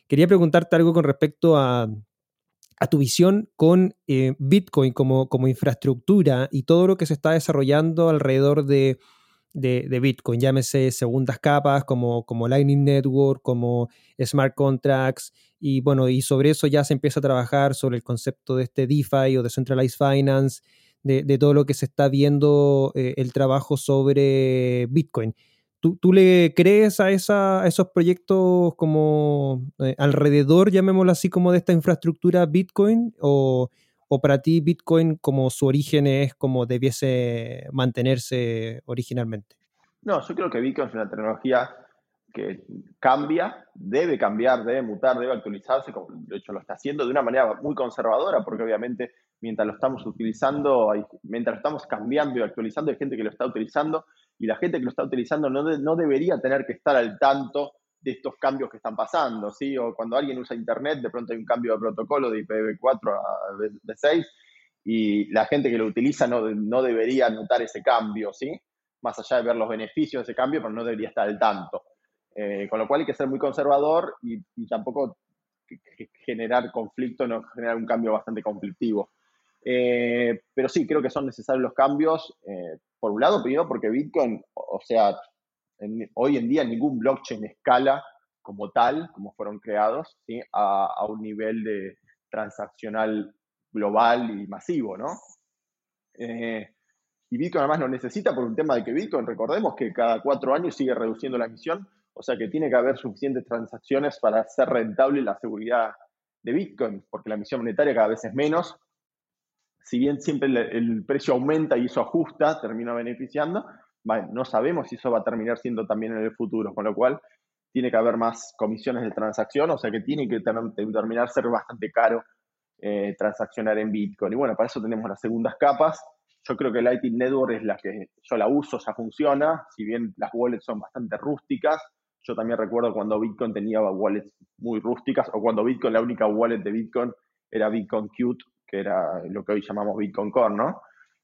quería preguntarte algo con respecto a, tu visión con eh, Bitcoin como, como infraestructura y todo lo que se está desarrollando alrededor de, Bitcoin, llámese segundas capas como, como Lightning Network, como smart contracts, y bueno, y sobre eso ya se empieza a trabajar sobre el concepto de este DeFi o Decentralized Finance de, todo lo que se está viendo eh, el trabajo sobre Bitcoin. ¿Tú, ¿Tú, le crees a, esa, esos proyectos como eh, alrededor, llamémoslo así, como de esta infraestructura Bitcoin? ¿O, ¿O, para ti Bitcoin como su origen es como debiese mantenerse originalmente? No, yo creo que Bitcoin es una tecnología que cambia, debe cambiar, debe mutar, debe actualizarse, como de hecho lo está haciendo de una manera muy conservadora, porque obviamente mientras lo estamos utilizando, mientras lo estamos cambiando y actualizando, hay gente que lo está utilizando y la gente que lo está utilizando no, no debería tener que estar al tanto de estos cambios que están pasando, ¿sí? O cuando alguien usa Internet, de pronto hay un cambio de protocolo de IPv4 a V6 y la gente que lo utiliza no, no debería notar ese cambio, ¿sí? Más allá de ver los beneficios de ese cambio, pero no debería estar al tanto. Eh, con lo cual hay que ser muy conservador y, tampoco generar conflicto, no generar un cambio bastante conflictivo. Eh, pero sí, creo que son necesarios los cambios. Eh, por un lado, primero porque Bitcoin, o sea, hoy en día ningún blockchain escala como tal, como fueron creados, ¿sí? a, un nivel de transaccional global y masivo, ¿no? Y Bitcoin además lo necesita por un tema de que Bitcoin, recordemos que cada cuatro años sigue reduciendo la emisión, o sea que tiene que haber suficientes transacciones para hacer rentable la seguridad de Bitcoin, porque la emisión monetaria cada vez es menos si bien siempre el, precio aumenta y eso ajusta, termina beneficiando, no sabemos si eso va a terminar siendo también en el futuro, con lo cual tiene que haber más comisiones de transacción, o sea que tiene que terminar ser bastante caro eh, transaccionar en Bitcoin. Y bueno, para eso tenemos las segundas capas. Yo creo que Lightning Network es la que yo la uso, ya funciona, si bien las wallets son bastante rústicas. Yo también recuerdo cuando Bitcoin tenía wallets muy rústicas o cuando Bitcoin, la única wallet de Bitcoin era Bitcoin Qt, que era lo que hoy llamamos Bitcoin Core, ¿no?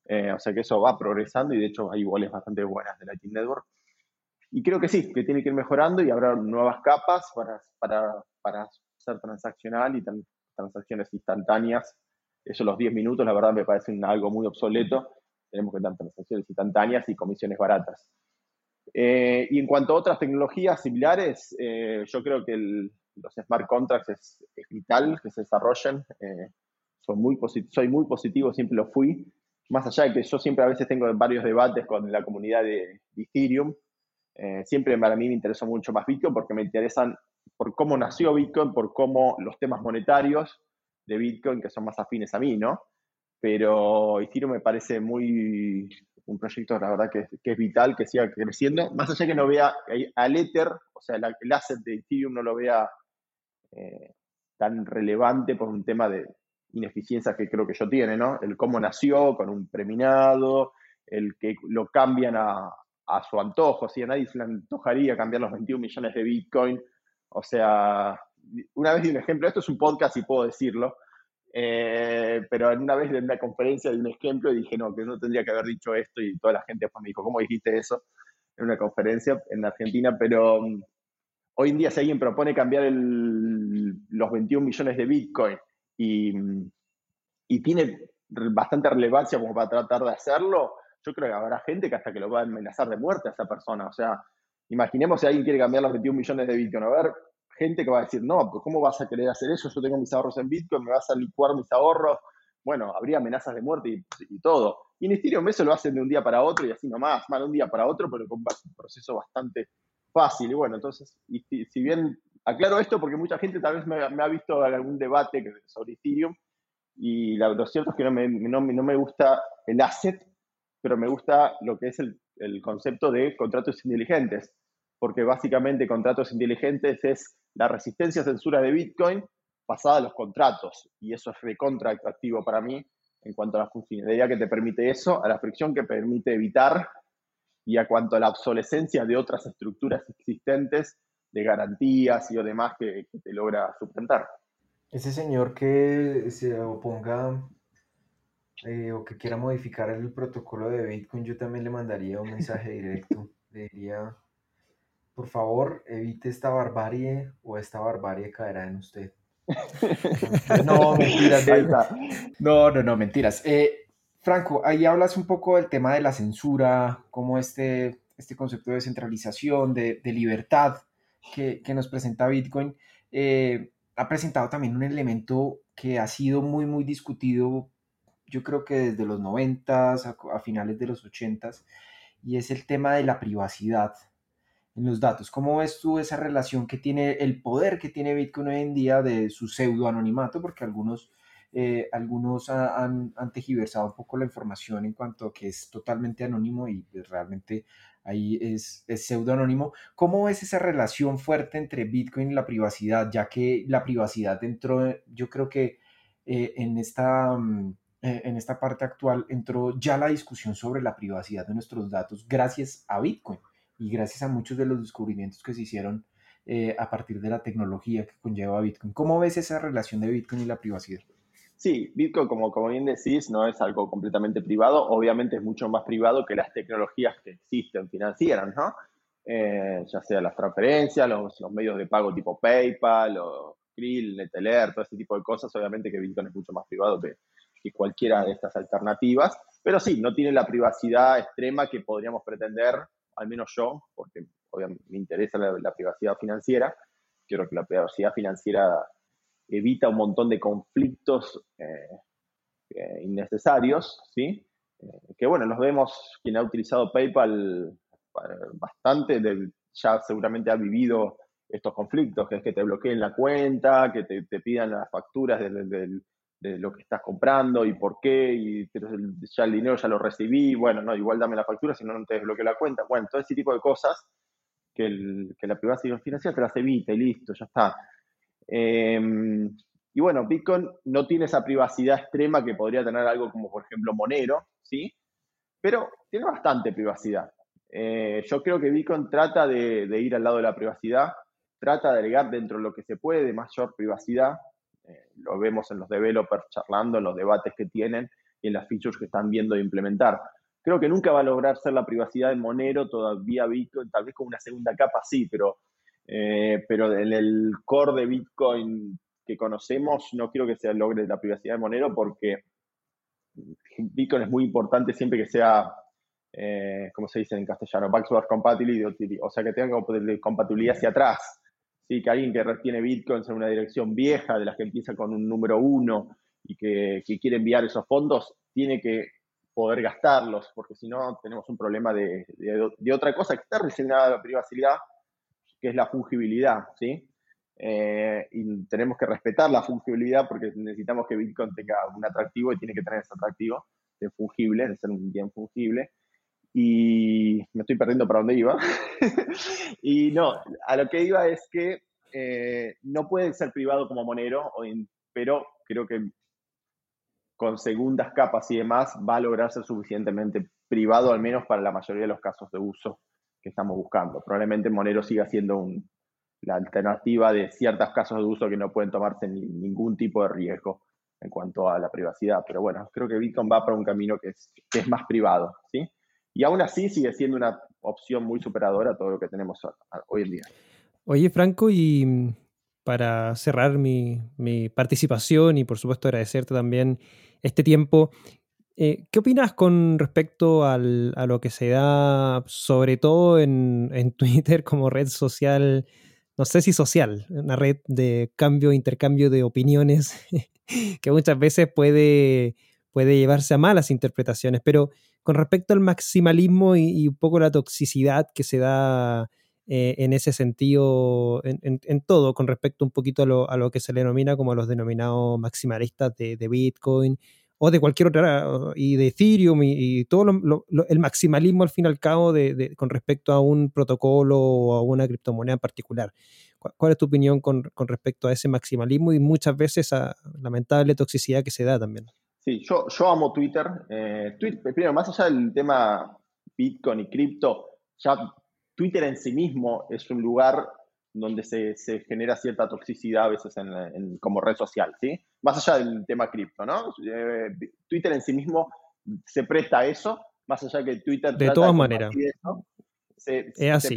Eh, o sea que eso va progresando y de hecho hay wallets bastante buenas de Lightning Network. Y creo que sí, que tiene que ir mejorando y habrá nuevas capas para, para, para ser transaccional y transacciones instantáneas. Eso los 10 minutos, la verdad, me parece algo muy obsoleto. Tenemos que tener transacciones instantáneas y comisiones baratas. Eh, y en cuanto a otras tecnologías similares, eh, yo creo que los smart contracts es, vital que se desarrollen. Eh, soy, muy positivo, siempre lo fui. Más allá de que yo siempre a veces tengo varios debates con la comunidad de Ethereum, eh, siempre para mí me interesó mucho más Bitcoin porque me interesan por cómo nació Bitcoin, por cómo los temas monetarios de Bitcoin, que son más afines a mí, ¿no? Pero Ethereum me parece muy un proyecto, la verdad, que, que es vital, que siga creciendo. Más allá que no vea al Ether, o sea, el, asset de Ethereum no lo vea eh, tan relevante por un tema de ineficiencia que creo que yo tiene, ¿no? El cómo nació con un preminado, el que lo cambian a, a su antojo, si a nadie se le antojaría cambiar los 21 millones de Bitcoin. O sea, una vez di un ejemplo, esto es un podcast y puedo decirlo, eh, pero una vez en una conferencia di un ejemplo y dije, no, que no tendría que haber dicho esto y toda la gente después me dijo, ¿cómo dijiste eso? En una conferencia en Argentina, pero um, hoy en día si alguien propone cambiar los 21 millones de Bitcoin y, y tiene bastante relevancia como para tratar de hacerlo, yo creo que habrá gente que hasta que lo va a amenazar de muerte a esa persona. O sea, imaginemos si alguien quiere cambiar los 21 millones de Bitcoin. A ver, gente que va a decir, no, pues ¿cómo vas a querer hacer eso? Yo tengo mis ahorros en Bitcoin, me vas a licuar mis ahorros. Bueno, habría amenazas de muerte y, todo. Y en Ethereum eso lo hacen de un día para otro y así nomás, mal un día para otro, pero con un proceso bastante fácil. Y bueno, entonces, si, bien aclaro esto porque mucha gente tal vez me, ha visto en algún debate sobre Ethereum y lo cierto es que no me, no, no me gusta el asset pero me gusta lo que es el, concepto de contratos inteligentes, porque básicamente contratos inteligentes es la resistencia a censura de Bitcoin pasada a los contratos, y eso es recontra atractivo para mí en cuanto a la funcionalidad que te permite eso, a la fricción que permite evitar y a cuanto a la obsolescencia de otras estructuras existentes de garantías y demás que, te logra suplantar. Ese señor que se oponga eh, o que quiera modificar el protocolo de Bitcoin, yo también le mandaría un mensaje directo. Le diría, por favor, evite esta barbarie o esta barbarie caerá en usted. [LAUGHS] no, mentiras. No, no, no, mentiras. Eh, Franco, ahí hablas un poco del tema de la censura, como este, este concepto de descentralización, de, libertad que, nos presenta Bitcoin. Eh, ha presentado también un elemento que ha sido muy, muy discutido yo creo que desde los 90 a, finales de los 80 y es el tema de la privacidad en los datos. ¿Cómo ves tú esa relación que tiene el poder que tiene Bitcoin hoy en día de su pseudo anonimato? Porque algunos, eh, algunos han, tejiversado un poco la información en cuanto a que es totalmente anónimo y pues, realmente ahí es, es pseudo anónimo. ¿Cómo ves esa relación fuerte entre Bitcoin y la privacidad? Ya que la privacidad entró, yo creo que eh, en esta... Mm, eh, en esta parte actual entró ya la discusión sobre la privacidad de nuestros datos gracias a Bitcoin y gracias a muchos de los descubrimientos que se hicieron eh, a partir de la tecnología que conlleva Bitcoin. ¿Cómo ves esa relación de Bitcoin y la privacidad? Sí, Bitcoin, como, como bien decís, no es algo completamente privado. Obviamente es mucho más privado que las tecnologías que existen financieras, ¿no? Eh, ya sea las transferencias, los, los, medios de pago tipo PayPal o Krill, Neteler, todo ese tipo de cosas. Obviamente que Bitcoin es mucho más privado que, cualquiera de estas alternativas, pero sí, no tiene la privacidad extrema que podríamos pretender, al menos yo, porque obviamente me interesa la, privacidad financiera, creo que la privacidad financiera evita un montón de conflictos eh, eh, innecesarios, ¿sí? Eh, que bueno, nos vemos, quien ha utilizado PayPal bastante, ya seguramente ha vivido estos conflictos, que es que te bloqueen la cuenta, que te, pidan las facturas del, de lo que estás comprando y por qué, y ya el dinero ya lo recibí, bueno, no, igual dame la factura, si no, no te desbloqueo la cuenta. Bueno, todo ese tipo de cosas que, el, que la privacidad financiera te las evita y listo, ya está. Em, Y bueno, Bitcoin no tiene esa privacidad extrema que podría tener algo como, por ejemplo, Monero, ¿sí? Pero tiene bastante privacidad. Eh, yo creo que Bitcoin trata de, ir al lado de la privacidad, trata de agregar dentro de lo que se puede de mayor privacidad. Eh, lo vemos en los developers charlando, en los debates que tienen y en las features que están viendo de implementar. Creo que nunca va a lograr ser la privacidad de Monero todavía Bitcoin, tal vez con una segunda capa sí, pero, eh, pero en el core de Bitcoin que conocemos, no quiero que se logre la privacidad de Monero porque Bitcoin es muy importante siempre que sea, eh, como se dice en castellano, backward compatibility, o sea, que tenga compatibilidad hacia atrás. ¿Sí? Que alguien que tiene Bitcoins en una dirección vieja, de las que empieza con un número uno y que, quiere enviar esos fondos, tiene que poder gastarlos, porque si no tenemos un problema de, de, otra cosa que está relacionada a la privacidad, que es la fungibilidad, ¿sí? Eh, y tenemos que respetar la fungibilidad porque necesitamos que Bitcoin tenga un atractivo y tiene que tener ese atractivo de fungible, de ser un bien fungible. Y me estoy perdiendo para dónde iba. [LAUGHS] y no, a lo que iba es que eh, no puede ser privado como Monero, pero creo que con segundas capas y demás va a lograr ser suficientemente privado, al menos para la mayoría de los casos de uso que estamos buscando. Probablemente Monero siga siendo un, la alternativa de ciertos casos de uso que no pueden tomarse ningún tipo de riesgo en cuanto a la privacidad. Pero bueno, creo que Bitcoin va para un camino que es, es más privado, ¿sí? Y aún así sigue siendo una opción muy superadora todo lo que tenemos hoy en día. Oye, Franco, y mm, para cerrar mi, participación y por supuesto agradecerte también este tiempo, eh, ¿qué opinas con respecto a lo que se da sobre todo en, en [LAUGHS] Twitter como red social no sé si social, una red de cambio, intercambio de opiniones [LAUGHS] que muchas veces puede, puede llevarse a malas interpretaciones, pero con respecto al maximalismo y, un poco la toxicidad que se da eh, en ese sentido, en, todo, con respecto un poquito a lo, que se le denomina como los denominados maximalistas de, Bitcoin o de cualquier otra, y de Ethereum y, todo el maximalismo al fin y al cabo de, con respecto a un protocolo o a una criptomoneda en particular. ¿Cuál, es tu opinión con, respecto a ese maximalismo y muchas veces a lamentable toxicidad que se da también? Sí, yo, yo amo Twitter. Eh, Twitter. Primero, más allá del tema Bitcoin y cripto, ya Twitter en sí mismo es un lugar donde se, se genera cierta toxicidad a veces en, como red social, ¿sí? Más allá del tema cripto, ¿no? Eh, Twitter en sí mismo se presta a eso, más allá que Twitter... De todas maneras. es así.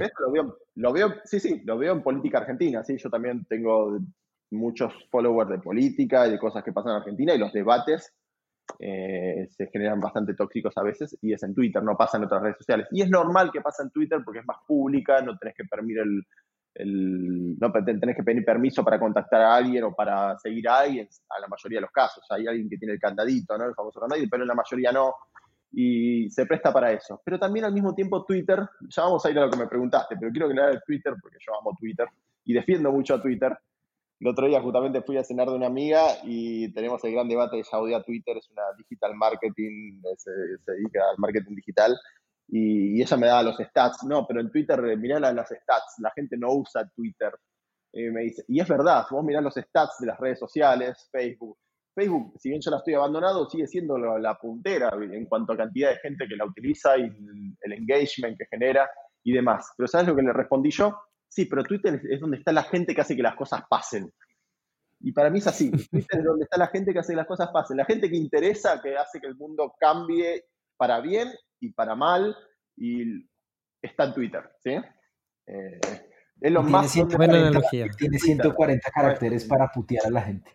lo, veo, sí, sí, lo veo en política argentina, ¿sí? Yo también tengo muchos followers de política y de cosas que pasan en Argentina y los debates eh, se generan bastante tóxicos a veces y es en Twitter, no pasa en otras redes sociales. Y es normal que pase en Twitter porque es más pública, no tenés que permitir el, no tenés que pedir permiso para contactar a alguien o para seguir a alguien, a la mayoría de los casos. Hay alguien que tiene el candadito, ¿no? El famoso candadito, pero en la mayoría no. Y se presta para eso. Pero también al mismo tiempo Twitter, ya vamos a ir a lo que me preguntaste, pero quiero le el Twitter porque yo amo Twitter y defiendo mucho a Twitter. El otro día justamente fui a cenar de una amiga y tenemos el gran debate de Saudia Twitter, es una digital marketing, se, se dedica al marketing digital y, ella me daba los stats. No, pero en Twitter, eh, mirá las stats, la gente no usa Twitter. Eh, me dice, y es verdad, vos mirás los stats de las redes sociales, Facebook. Facebook, si bien yo la estoy abandonado, sigue siendo la, puntera en cuanto a cantidad de gente que la utiliza y el, engagement que genera y demás. Pero ¿sabes lo que le respondí yo? Sí, pero Twitter es donde está la gente que hace que las cosas pasen. Y para mí es así. [LAUGHS] Twitter es donde está la gente que hace que las cosas pasen. La gente que interesa, que hace que el mundo cambie para bien y para mal, y está en Twitter, ¿sí? Eh, es lo más... 140, tiene 140 caracteres para putear a la gente.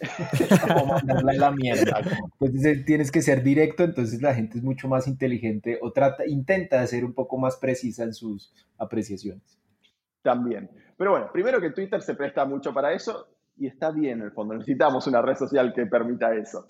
[LAUGHS] como mandarla a la mierda. Entonces tienes que ser directo, entonces la gente es mucho más inteligente o trata, intenta ser un poco más precisa en sus apreciaciones. También. Pero bueno, primero que Twitter se presta mucho para eso y está bien en el fondo. Necesitamos una red social que permita eso.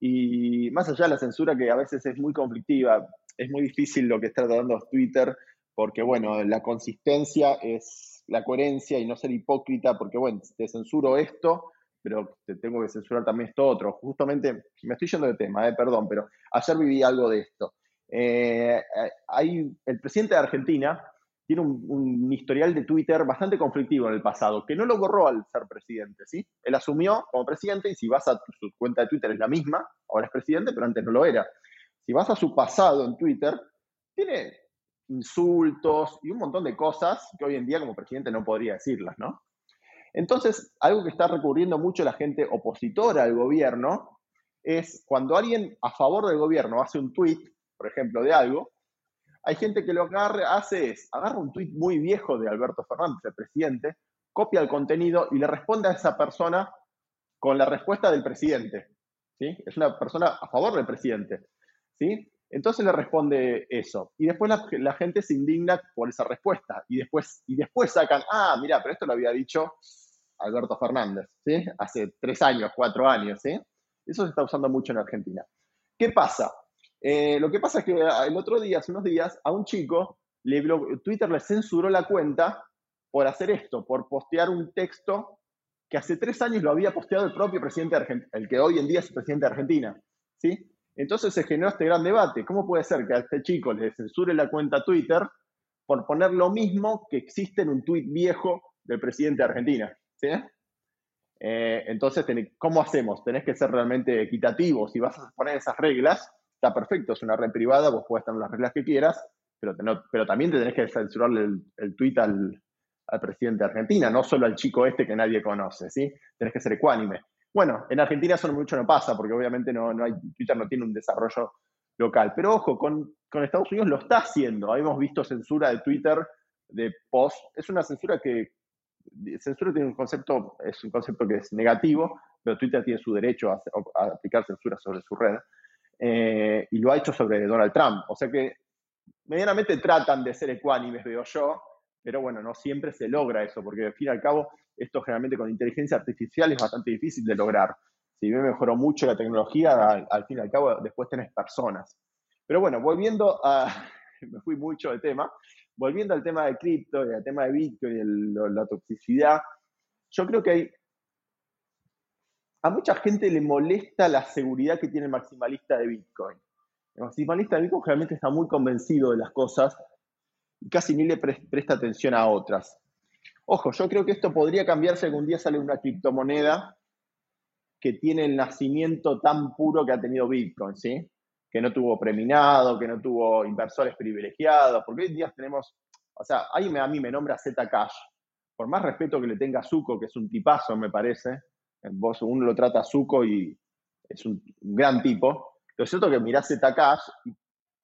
Y más allá de la censura que a veces es muy conflictiva, es muy difícil lo que está tratando Twitter, porque bueno, la consistencia es la coherencia y no ser hipócrita, porque bueno, te censuro esto, pero te tengo que censurar también esto otro. Justamente, me estoy yendo de tema, eh, perdón, pero ayer viví algo de esto. Eh, hay, el presidente de Argentina tiene un, historial de Twitter bastante conflictivo en el pasado, que no lo borró al ser presidente, ¿sí? Él asumió como presidente y si vas a su cuenta de Twitter es la misma, ahora es presidente, pero antes no lo era. Si vas a su pasado en Twitter, tiene insultos y un montón de cosas que hoy en día como presidente no podría decirlas, ¿no? Entonces, algo que está recurriendo mucho la gente opositora al gobierno es cuando alguien a favor del gobierno hace un tweet, por ejemplo, de algo, hay gente que lo que hace es, agarra un tuit muy viejo de Alberto Fernández, el presidente, copia el contenido y le responde a esa persona con la respuesta del presidente. ¿sí? Es una persona a favor del presidente. ¿sí? Entonces le responde eso. Y después la, gente se indigna por esa respuesta. Y después, y después sacan, ah, mira, pero esto lo había dicho Alberto Fernández, ¿sí? Hace tres años, cuatro años, ¿sí? Eso se está usando mucho en Argentina. ¿Qué pasa? Eh, lo que pasa es que el otro día, hace unos días, a un chico, le Twitter le censuró la cuenta por hacer esto, por postear un texto que hace tres años lo había posteado el propio presidente de Argentina, el que hoy en día es presidente de Argentina. ¿sí? Entonces se generó este gran debate. ¿Cómo puede ser que a este chico le censure la cuenta Twitter por poner lo mismo que existe en un tuit viejo del presidente de Argentina? ¿sí? Eh, entonces, ¿cómo hacemos? Tenés que ser realmente equitativos. Si vas a poner esas reglas, está perfecto, es una red privada, vos puedes tener las reglas que quieras, pero, pero también te tenés que censurarle el, el tweet al, presidente de Argentina, no solo al chico este que nadie conoce, ¿sí? Tenés que ser ecuánime. Bueno, en Argentina eso mucho no pasa, porque obviamente no, no hay, Twitter no tiene un desarrollo local. Pero ojo, con, con, Estados Unidos lo está haciendo. Hemos visto censura de Twitter de post. Es una censura que. Censura tiene un concepto, es un concepto que es negativo, pero Twitter tiene su derecho a aplicar censura sobre su red. Eh, y lo ha hecho sobre Donald Trump. O sea que medianamente tratan de ser ecuánimes, veo yo, pero bueno, no siempre se logra eso, porque al fin y al cabo, esto generalmente con inteligencia artificial es bastante difícil de lograr. Si bien mejoró mucho la tecnología, al, fin y al cabo después tenés personas. Pero bueno, volviendo a, [LAUGHS] me fui mucho de tema, volviendo al tema de cripto y al tema de Bitcoin y la toxicidad, yo creo que hay a mucha gente le molesta la seguridad que tiene el maximalista de Bitcoin. El maximalista de Bitcoin realmente está muy convencido de las cosas y casi ni le presta atención a otras. Ojo, yo creo que esto podría cambiarse algún día sale una criptomoneda que tiene el nacimiento tan puro que ha tenido Bitcoin, ¿sí? Que no tuvo preminado, que no tuvo inversores privilegiados, porque hoy en día tenemos, o sea, ahí a mí me nombra Zcash. Por más respeto que le tenga a Zuko, que es un tipazo, me parece, Vos uno lo trata a Zuko y es un, gran tipo. Lo cierto que mirás Cash y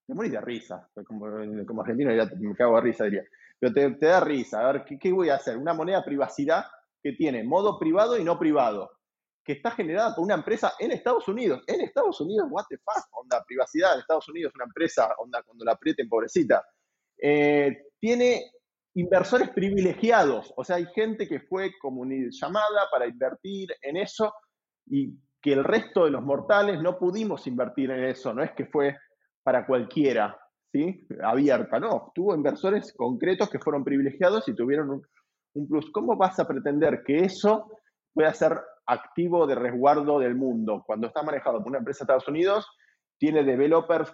te morís de risa. Como, como argentino me cago de risa, diría. Pero te, da risa. A ver, ¿qué, voy a hacer? Una moneda privacidad que tiene modo privado y no privado. Que está generada por una empresa en Estados Unidos. En Estados Unidos, what the fuck, onda, privacidad en Estados Unidos, una empresa, onda, cuando la aprieten, pobrecita. Eh, tiene inversores privilegiados, o sea, hay gente que fue llamada para invertir en eso y que el resto de los mortales no pudimos invertir en eso, no es que fue para cualquiera, ¿sí? Abierta, no, tuvo inversores concretos que fueron privilegiados y tuvieron un, un plus. ¿Cómo vas a pretender que eso pueda ser activo de resguardo del mundo cuando está manejado por una empresa de Estados Unidos? Tiene developers,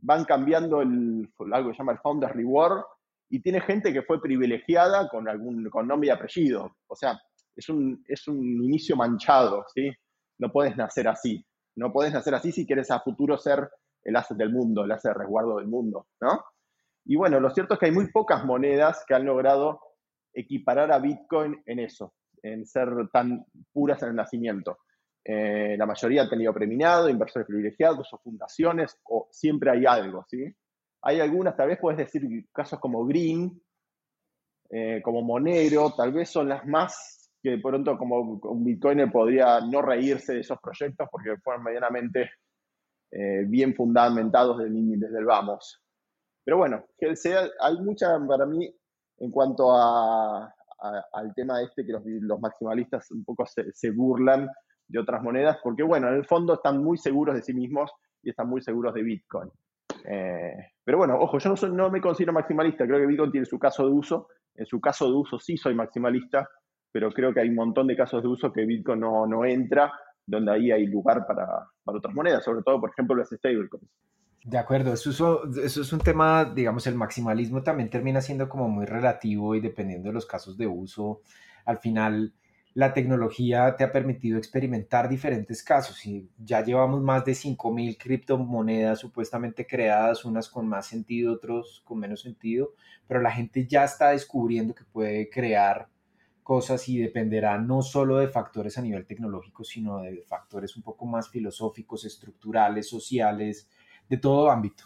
van cambiando el, algo que se llama el Founder Reward, y tiene gente que fue privilegiada con algún con nombre y apellido. O sea, es un, es un inicio manchado, ¿sí? No puedes nacer así. No puedes nacer así si quieres a futuro ser el asset del mundo, el asset de resguardo del mundo, ¿no? Y bueno, lo cierto es que hay muy pocas monedas que han logrado equiparar a Bitcoin en eso, en ser tan puras en el nacimiento. Eh, la mayoría han tenido preminado, inversores privilegiados o fundaciones, o siempre hay algo, ¿sí? Hay algunas, tal vez puedes decir casos como Green, eh, como Monero, tal vez son las más que de pronto como un Bitcoiner podría no reírse de esos proyectos porque fueron medianamente eh, bien fundamentados desde, desde el vamos. Pero bueno, que sea, hay mucha para mí en cuanto a, al tema este que los, maximalistas un poco se, se, burlan de otras monedas, porque bueno, en el fondo están muy seguros de sí mismos y están muy seguros de Bitcoin. Eh, pero bueno, ojo, yo no, no, me considero maximalista, creo que Bitcoin tiene su caso de uso. En su caso de uso sí soy maximalista, pero creo que hay un montón de casos de uso que Bitcoin no, entra, donde ahí hay lugar para, otras monedas, sobre todo, por ejemplo, las stablecoins. De acuerdo, eso, eso, es un tema, digamos, el maximalismo también termina siendo como muy relativo y dependiendo de los casos de uso, al final la tecnología te ha permitido experimentar diferentes casos y ya llevamos más de 5.000 criptomonedas supuestamente creadas, unas con más sentido, otros con menos sentido, pero la gente ya está descubriendo que puede crear cosas y dependerá no solo de factores a nivel tecnológico, sino de factores un poco más filosóficos, estructurales, sociales, de todo ámbito.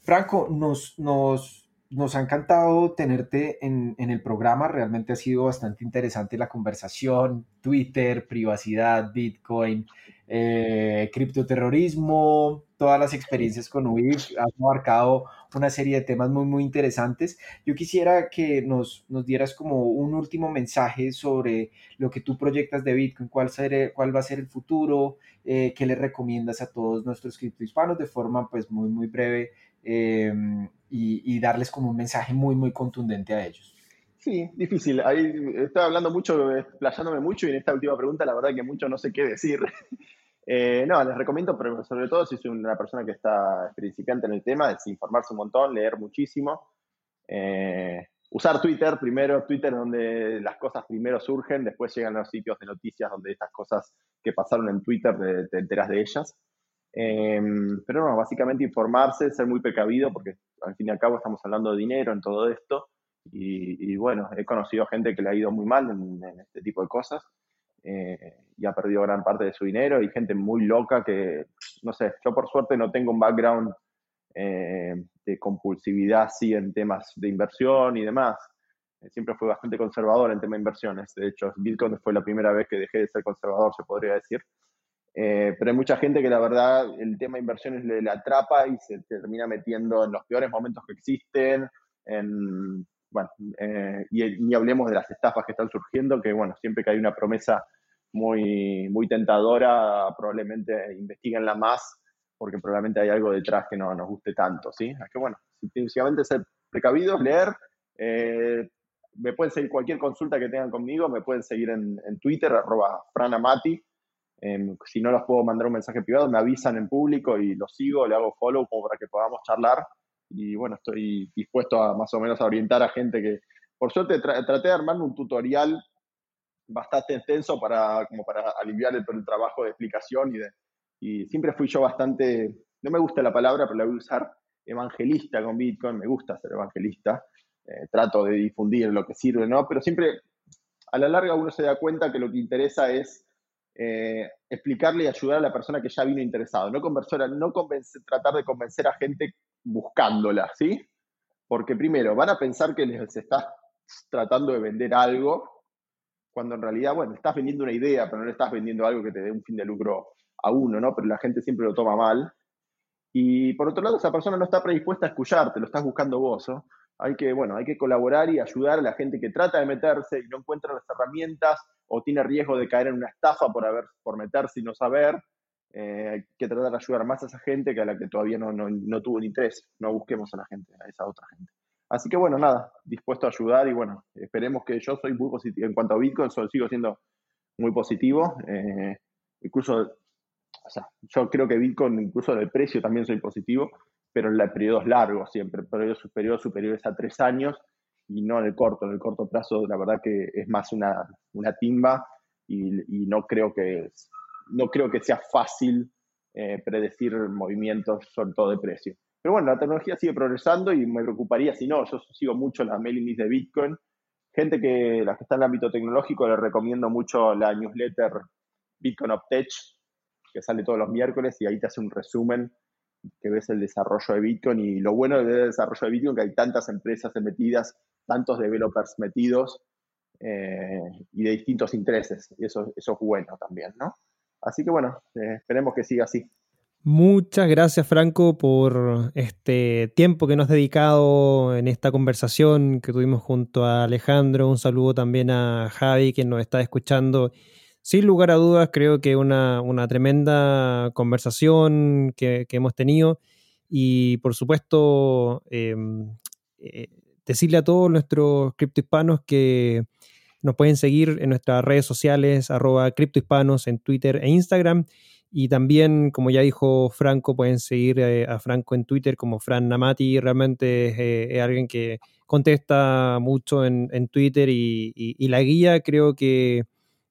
Franco, nos, nos, nos ha encantado tenerte en, en, el programa, realmente ha sido bastante interesante la conversación, Twitter, privacidad, Bitcoin, eh, criptoterrorismo, todas las experiencias con UIF, has marcado una serie de temas muy, muy interesantes. Yo quisiera que nos, nos dieras como un último mensaje sobre lo que tú proyectas de Bitcoin, cuál, cuál va a ser el futuro, eh, qué le recomiendas a todos nuestros criptohispanos de forma pues muy, muy breve eh, y, y, darles como un mensaje muy, muy contundente a ellos. Sí, difícil. Ahí estaba hablando mucho, explayándome mucho y en esta última pregunta la verdad que mucho no sé qué decir. [LAUGHS] Eh, no, les recomiendo, pero sobre todo si soy una persona que está principiante en el tema, es informarse un montón, leer muchísimo. Eh, usar Twitter primero, Twitter donde las cosas primero surgen, después llegan los sitios de noticias donde estas cosas que pasaron en Twitter te, enteras de ellas. Eh, pero no, básicamente informarse, ser muy precavido, porque al fin y al cabo estamos hablando de dinero en todo esto. Y, bueno, he conocido gente que le ha ido muy mal en, este tipo de cosas eh, y ha perdido gran parte de su dinero y gente muy loca que, no sé, yo por suerte no tengo un background eh, de compulsividad así en temas de inversión y demás. Siempre fui bastante conservador en tema de inversiones. De hecho, Bitcoin fue la primera vez que dejé de ser conservador, se podría decir. Pero hay mucha gente que la verdad el tema de inversiones le, le atrapa y se termina metiendo en los peores momentos que existen, en bueno, eh, y ni hablemos de las estafas que están surgiendo, que bueno, siempre que hay una promesa muy, muy tentadora, probablemente investiguenla más, porque probablemente hay algo detrás que no nos guste tanto, ¿sí? Así que bueno, simplemente ser precavidos, leer, eh, me pueden seguir cualquier consulta que tengan conmigo, me pueden seguir en, Twitter, arroba franamati, em, si no los puedo mandar un mensaje privado, me avisan en público y los sigo, le hago follow como para que podamos charlar y bueno, estoy dispuesto a más o menos a orientar a gente que, por suerte, traté de armarme un tutorial bastante extenso para, como para aliviar el, trabajo de explicación y, de, y siempre fui yo bastante, no me gusta la palabra, pero la voy a usar, evangelista con Bitcoin, me gusta ser evangelista, eh, trato de difundir lo que sirve, ¿no? Pero siempre, a la larga uno se da cuenta que lo que interesa es eh, explicarle y ayudar a la persona que ya vino interesado, no, conversar, no convencer, tratar de convencer a gente buscándola, ¿sí? Porque primero, van a pensar que les estás tratando de vender algo, cuando en realidad, bueno, estás vendiendo una idea, pero no le estás vendiendo algo que te dé un fin de lucro a uno, ¿no? Pero la gente siempre lo toma mal. Y por otro lado, esa persona no está predispuesta a escucharte, lo estás buscando vos. Hay que, bueno, hay que colaborar y ayudar a la gente que trata de meterse y no encuentra las herramientas o tiene riesgo de caer en una estafa por, haber, por meterse y no saber. Eh, hay que tratar de ayudar más a esa gente que a la que todavía no, no, no tuvo el interés. No busquemos a la gente, a esa otra gente. Así que bueno, nada, dispuesto a ayudar y bueno, esperemos que yo soy muy positivo. En cuanto a Bitcoin, sigo siendo muy positivo. Eh, incluso, o sea, yo creo que Bitcoin, incluso en el precio también soy positivo, pero en periodos largos siempre, periodos, periodos superiores a tres años y no en el corto. En el corto plazo, la verdad que es más una, una timba y, y no creo que no creo que sea fácil eh, predecir movimientos, sobre todo de precio. Pero bueno, la tecnología sigue progresando y me preocuparía si no. Yo sigo mucho la mailing list de Bitcoin. Gente que, la que está en el ámbito tecnológico, les recomiendo mucho la newsletter Bitcoin Tech, que sale todos los miércoles y ahí te hace un resumen que ves el desarrollo de Bitcoin y lo bueno del desarrollo de Bitcoin que hay tantas empresas metidas, tantos developers metidos eh, y de distintos intereses. Y eso, eso es bueno también, ¿no? Así que bueno, eh, esperemos que siga así. Muchas gracias Franco por este tiempo que nos has dedicado en esta conversación que tuvimos junto a Alejandro. Un saludo también a Javi que nos está escuchando. Sin lugar a dudas, creo que una, una tremenda conversación que, hemos tenido y por supuesto em, eh, decirle a todos nuestros criptohispanos que nos pueden seguir en nuestras redes sociales, arroba criptohispanos en Twitter e Instagram. Y también, como ya dijo Franco, pueden seguir eh, a Franco en Twitter como Fran Namati. Realmente es, eh, alguien que contesta mucho en, Twitter y, la guía creo que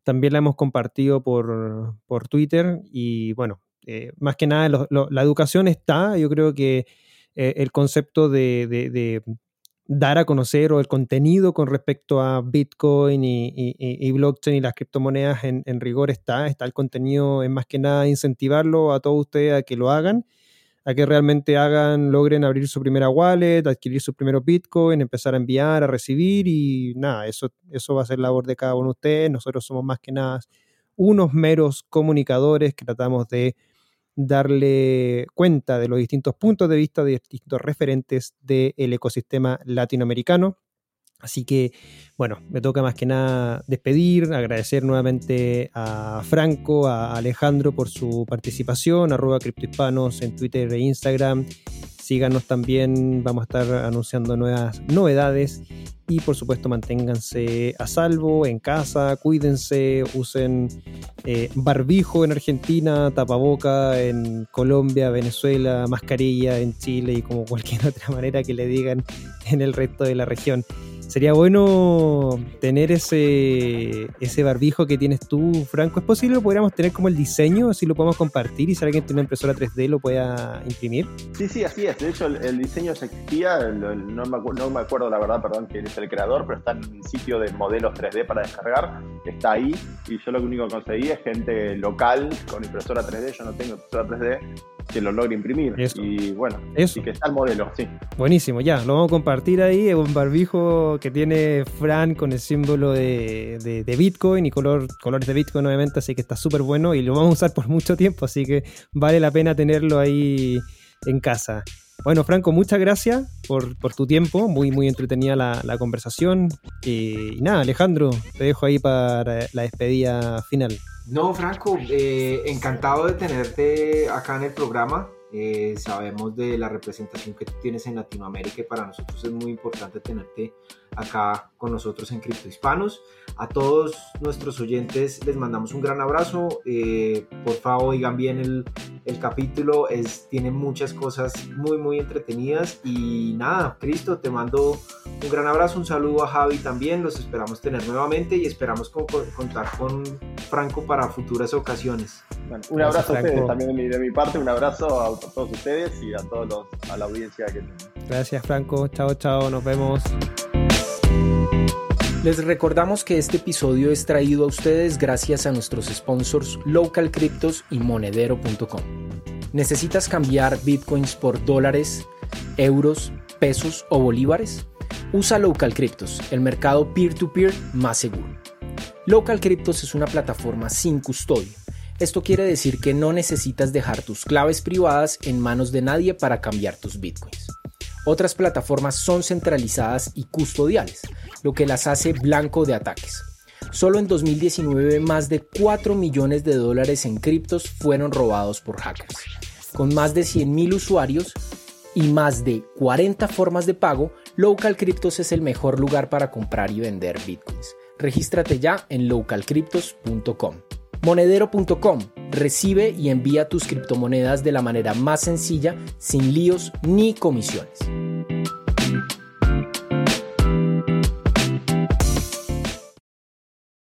también la hemos compartido por, Twitter. Y bueno, eh, más que nada la educación está. Yo creo que el concepto de dar a conocer o el contenido con respecto a Bitcoin y, blockchain y las criptomonedas en, rigor está, está el contenido, es más que nada incentivarlo a todos ustedes a que lo hagan, a que realmente hagan, logren abrir su primera wallet, adquirir su primero Bitcoin, empezar a enviar, a recibir y nada, eso, eso va a ser labor de cada uno de ustedes, nosotros somos más que nada unos meros comunicadores que tratamos de darle cuenta de los distintos puntos de vista de distintos referentes del ecosistema latinoamericano. Así que, bueno, me toca más que nada despedir, agradecer nuevamente a Franco, a Alejandro por su participación, arroba criptohispanos en Twitter e Instagram. Síganos también, vamos a estar anunciando nuevas novedades y por supuesto manténganse a salvo en casa, cuídense, usen eh, barbijo en Argentina, tapaboca en Colombia, Venezuela, mascarilla en Chile y como cualquier [LAUGHS] otra manera que le digan en el resto de la región. Sería bueno tener ese, ese barbijo que tienes tú, Franco. ¿Es posible podríamos tener como el diseño? Así lo podemos compartir y si alguien tiene una impresora 3D lo pueda imprimir. Sí, sí, así es. De hecho, el, diseño ya existía. no, me, no, me, acuerdo la verdad, perdón, quién es el creador, pero está en un sitio de modelos 3D para descargar. Está ahí y yo lo único que conseguí es gente local con impresora 3D. Yo no tengo impresora 3D que lo logre imprimir. Y bueno, Eso. y que está el modelo, sí. Buenísimo, ya, lo vamos a compartir ahí. Es un barbijo que tiene Fran con el símbolo de, Bitcoin y color, colores de Bitcoin, obviamente, así que está súper bueno y lo vamos a usar por mucho tiempo, así que vale la pena tenerlo ahí en casa. Bueno, Franco, muchas gracias por, tu tiempo, muy, muy entretenida la, conversación. Y, y nada, Alejandro, te dejo ahí para la despedida final. No, Franco, eh, encantado de tenerte acá en el programa. Eh, sabemos de la representación que tú tienes en Latinoamérica y para nosotros es muy importante tenerte acá con nosotros en Cripto Hispanos. A todos nuestros oyentes les mandamos un gran abrazo. Eh, por favor, oigan bien el, el, capítulo. Es, tiene muchas cosas muy, muy entretenidas. Y nada, Cristo, te mando un gran abrazo. Un saludo a Javi también. Los esperamos tener nuevamente y esperamos contar con Franco para futuras ocasiones. un abrazo a ustedes también de mi, parte. Un abrazo a, todos ustedes y a, todos los, a la audiencia que tienen. Gracias, Franco. Chao, chao. Nos vemos. Les recordamos que este episodio es traído a ustedes gracias a nuestros sponsors Local Cryptos y Monedero.com. ¿Necesitas cambiar bitcoins por dólares, euros, pesos o bolívares? Usa Local Cryptos, el mercado peer-to-peer más seguro. Local Cryptos es una plataforma sin custodia. Esto quiere decir que no necesitas dejar tus claves privadas en manos de nadie para cambiar tus bitcoins. Otras plataformas son centralizadas y custodiales, lo que las hace blanco de ataques. Solo en 2019 más de 4 millones de dólares en criptos fueron robados por hackers. Con más de 100.000 usuarios y más de 40 formas de pago, Local Cryptos es el mejor lugar para comprar y vender bitcoins. Regístrate ya en localcryptos.com. Monedero.com recibe y envía tus criptomonedas de la manera más sencilla, sin líos ni comisiones.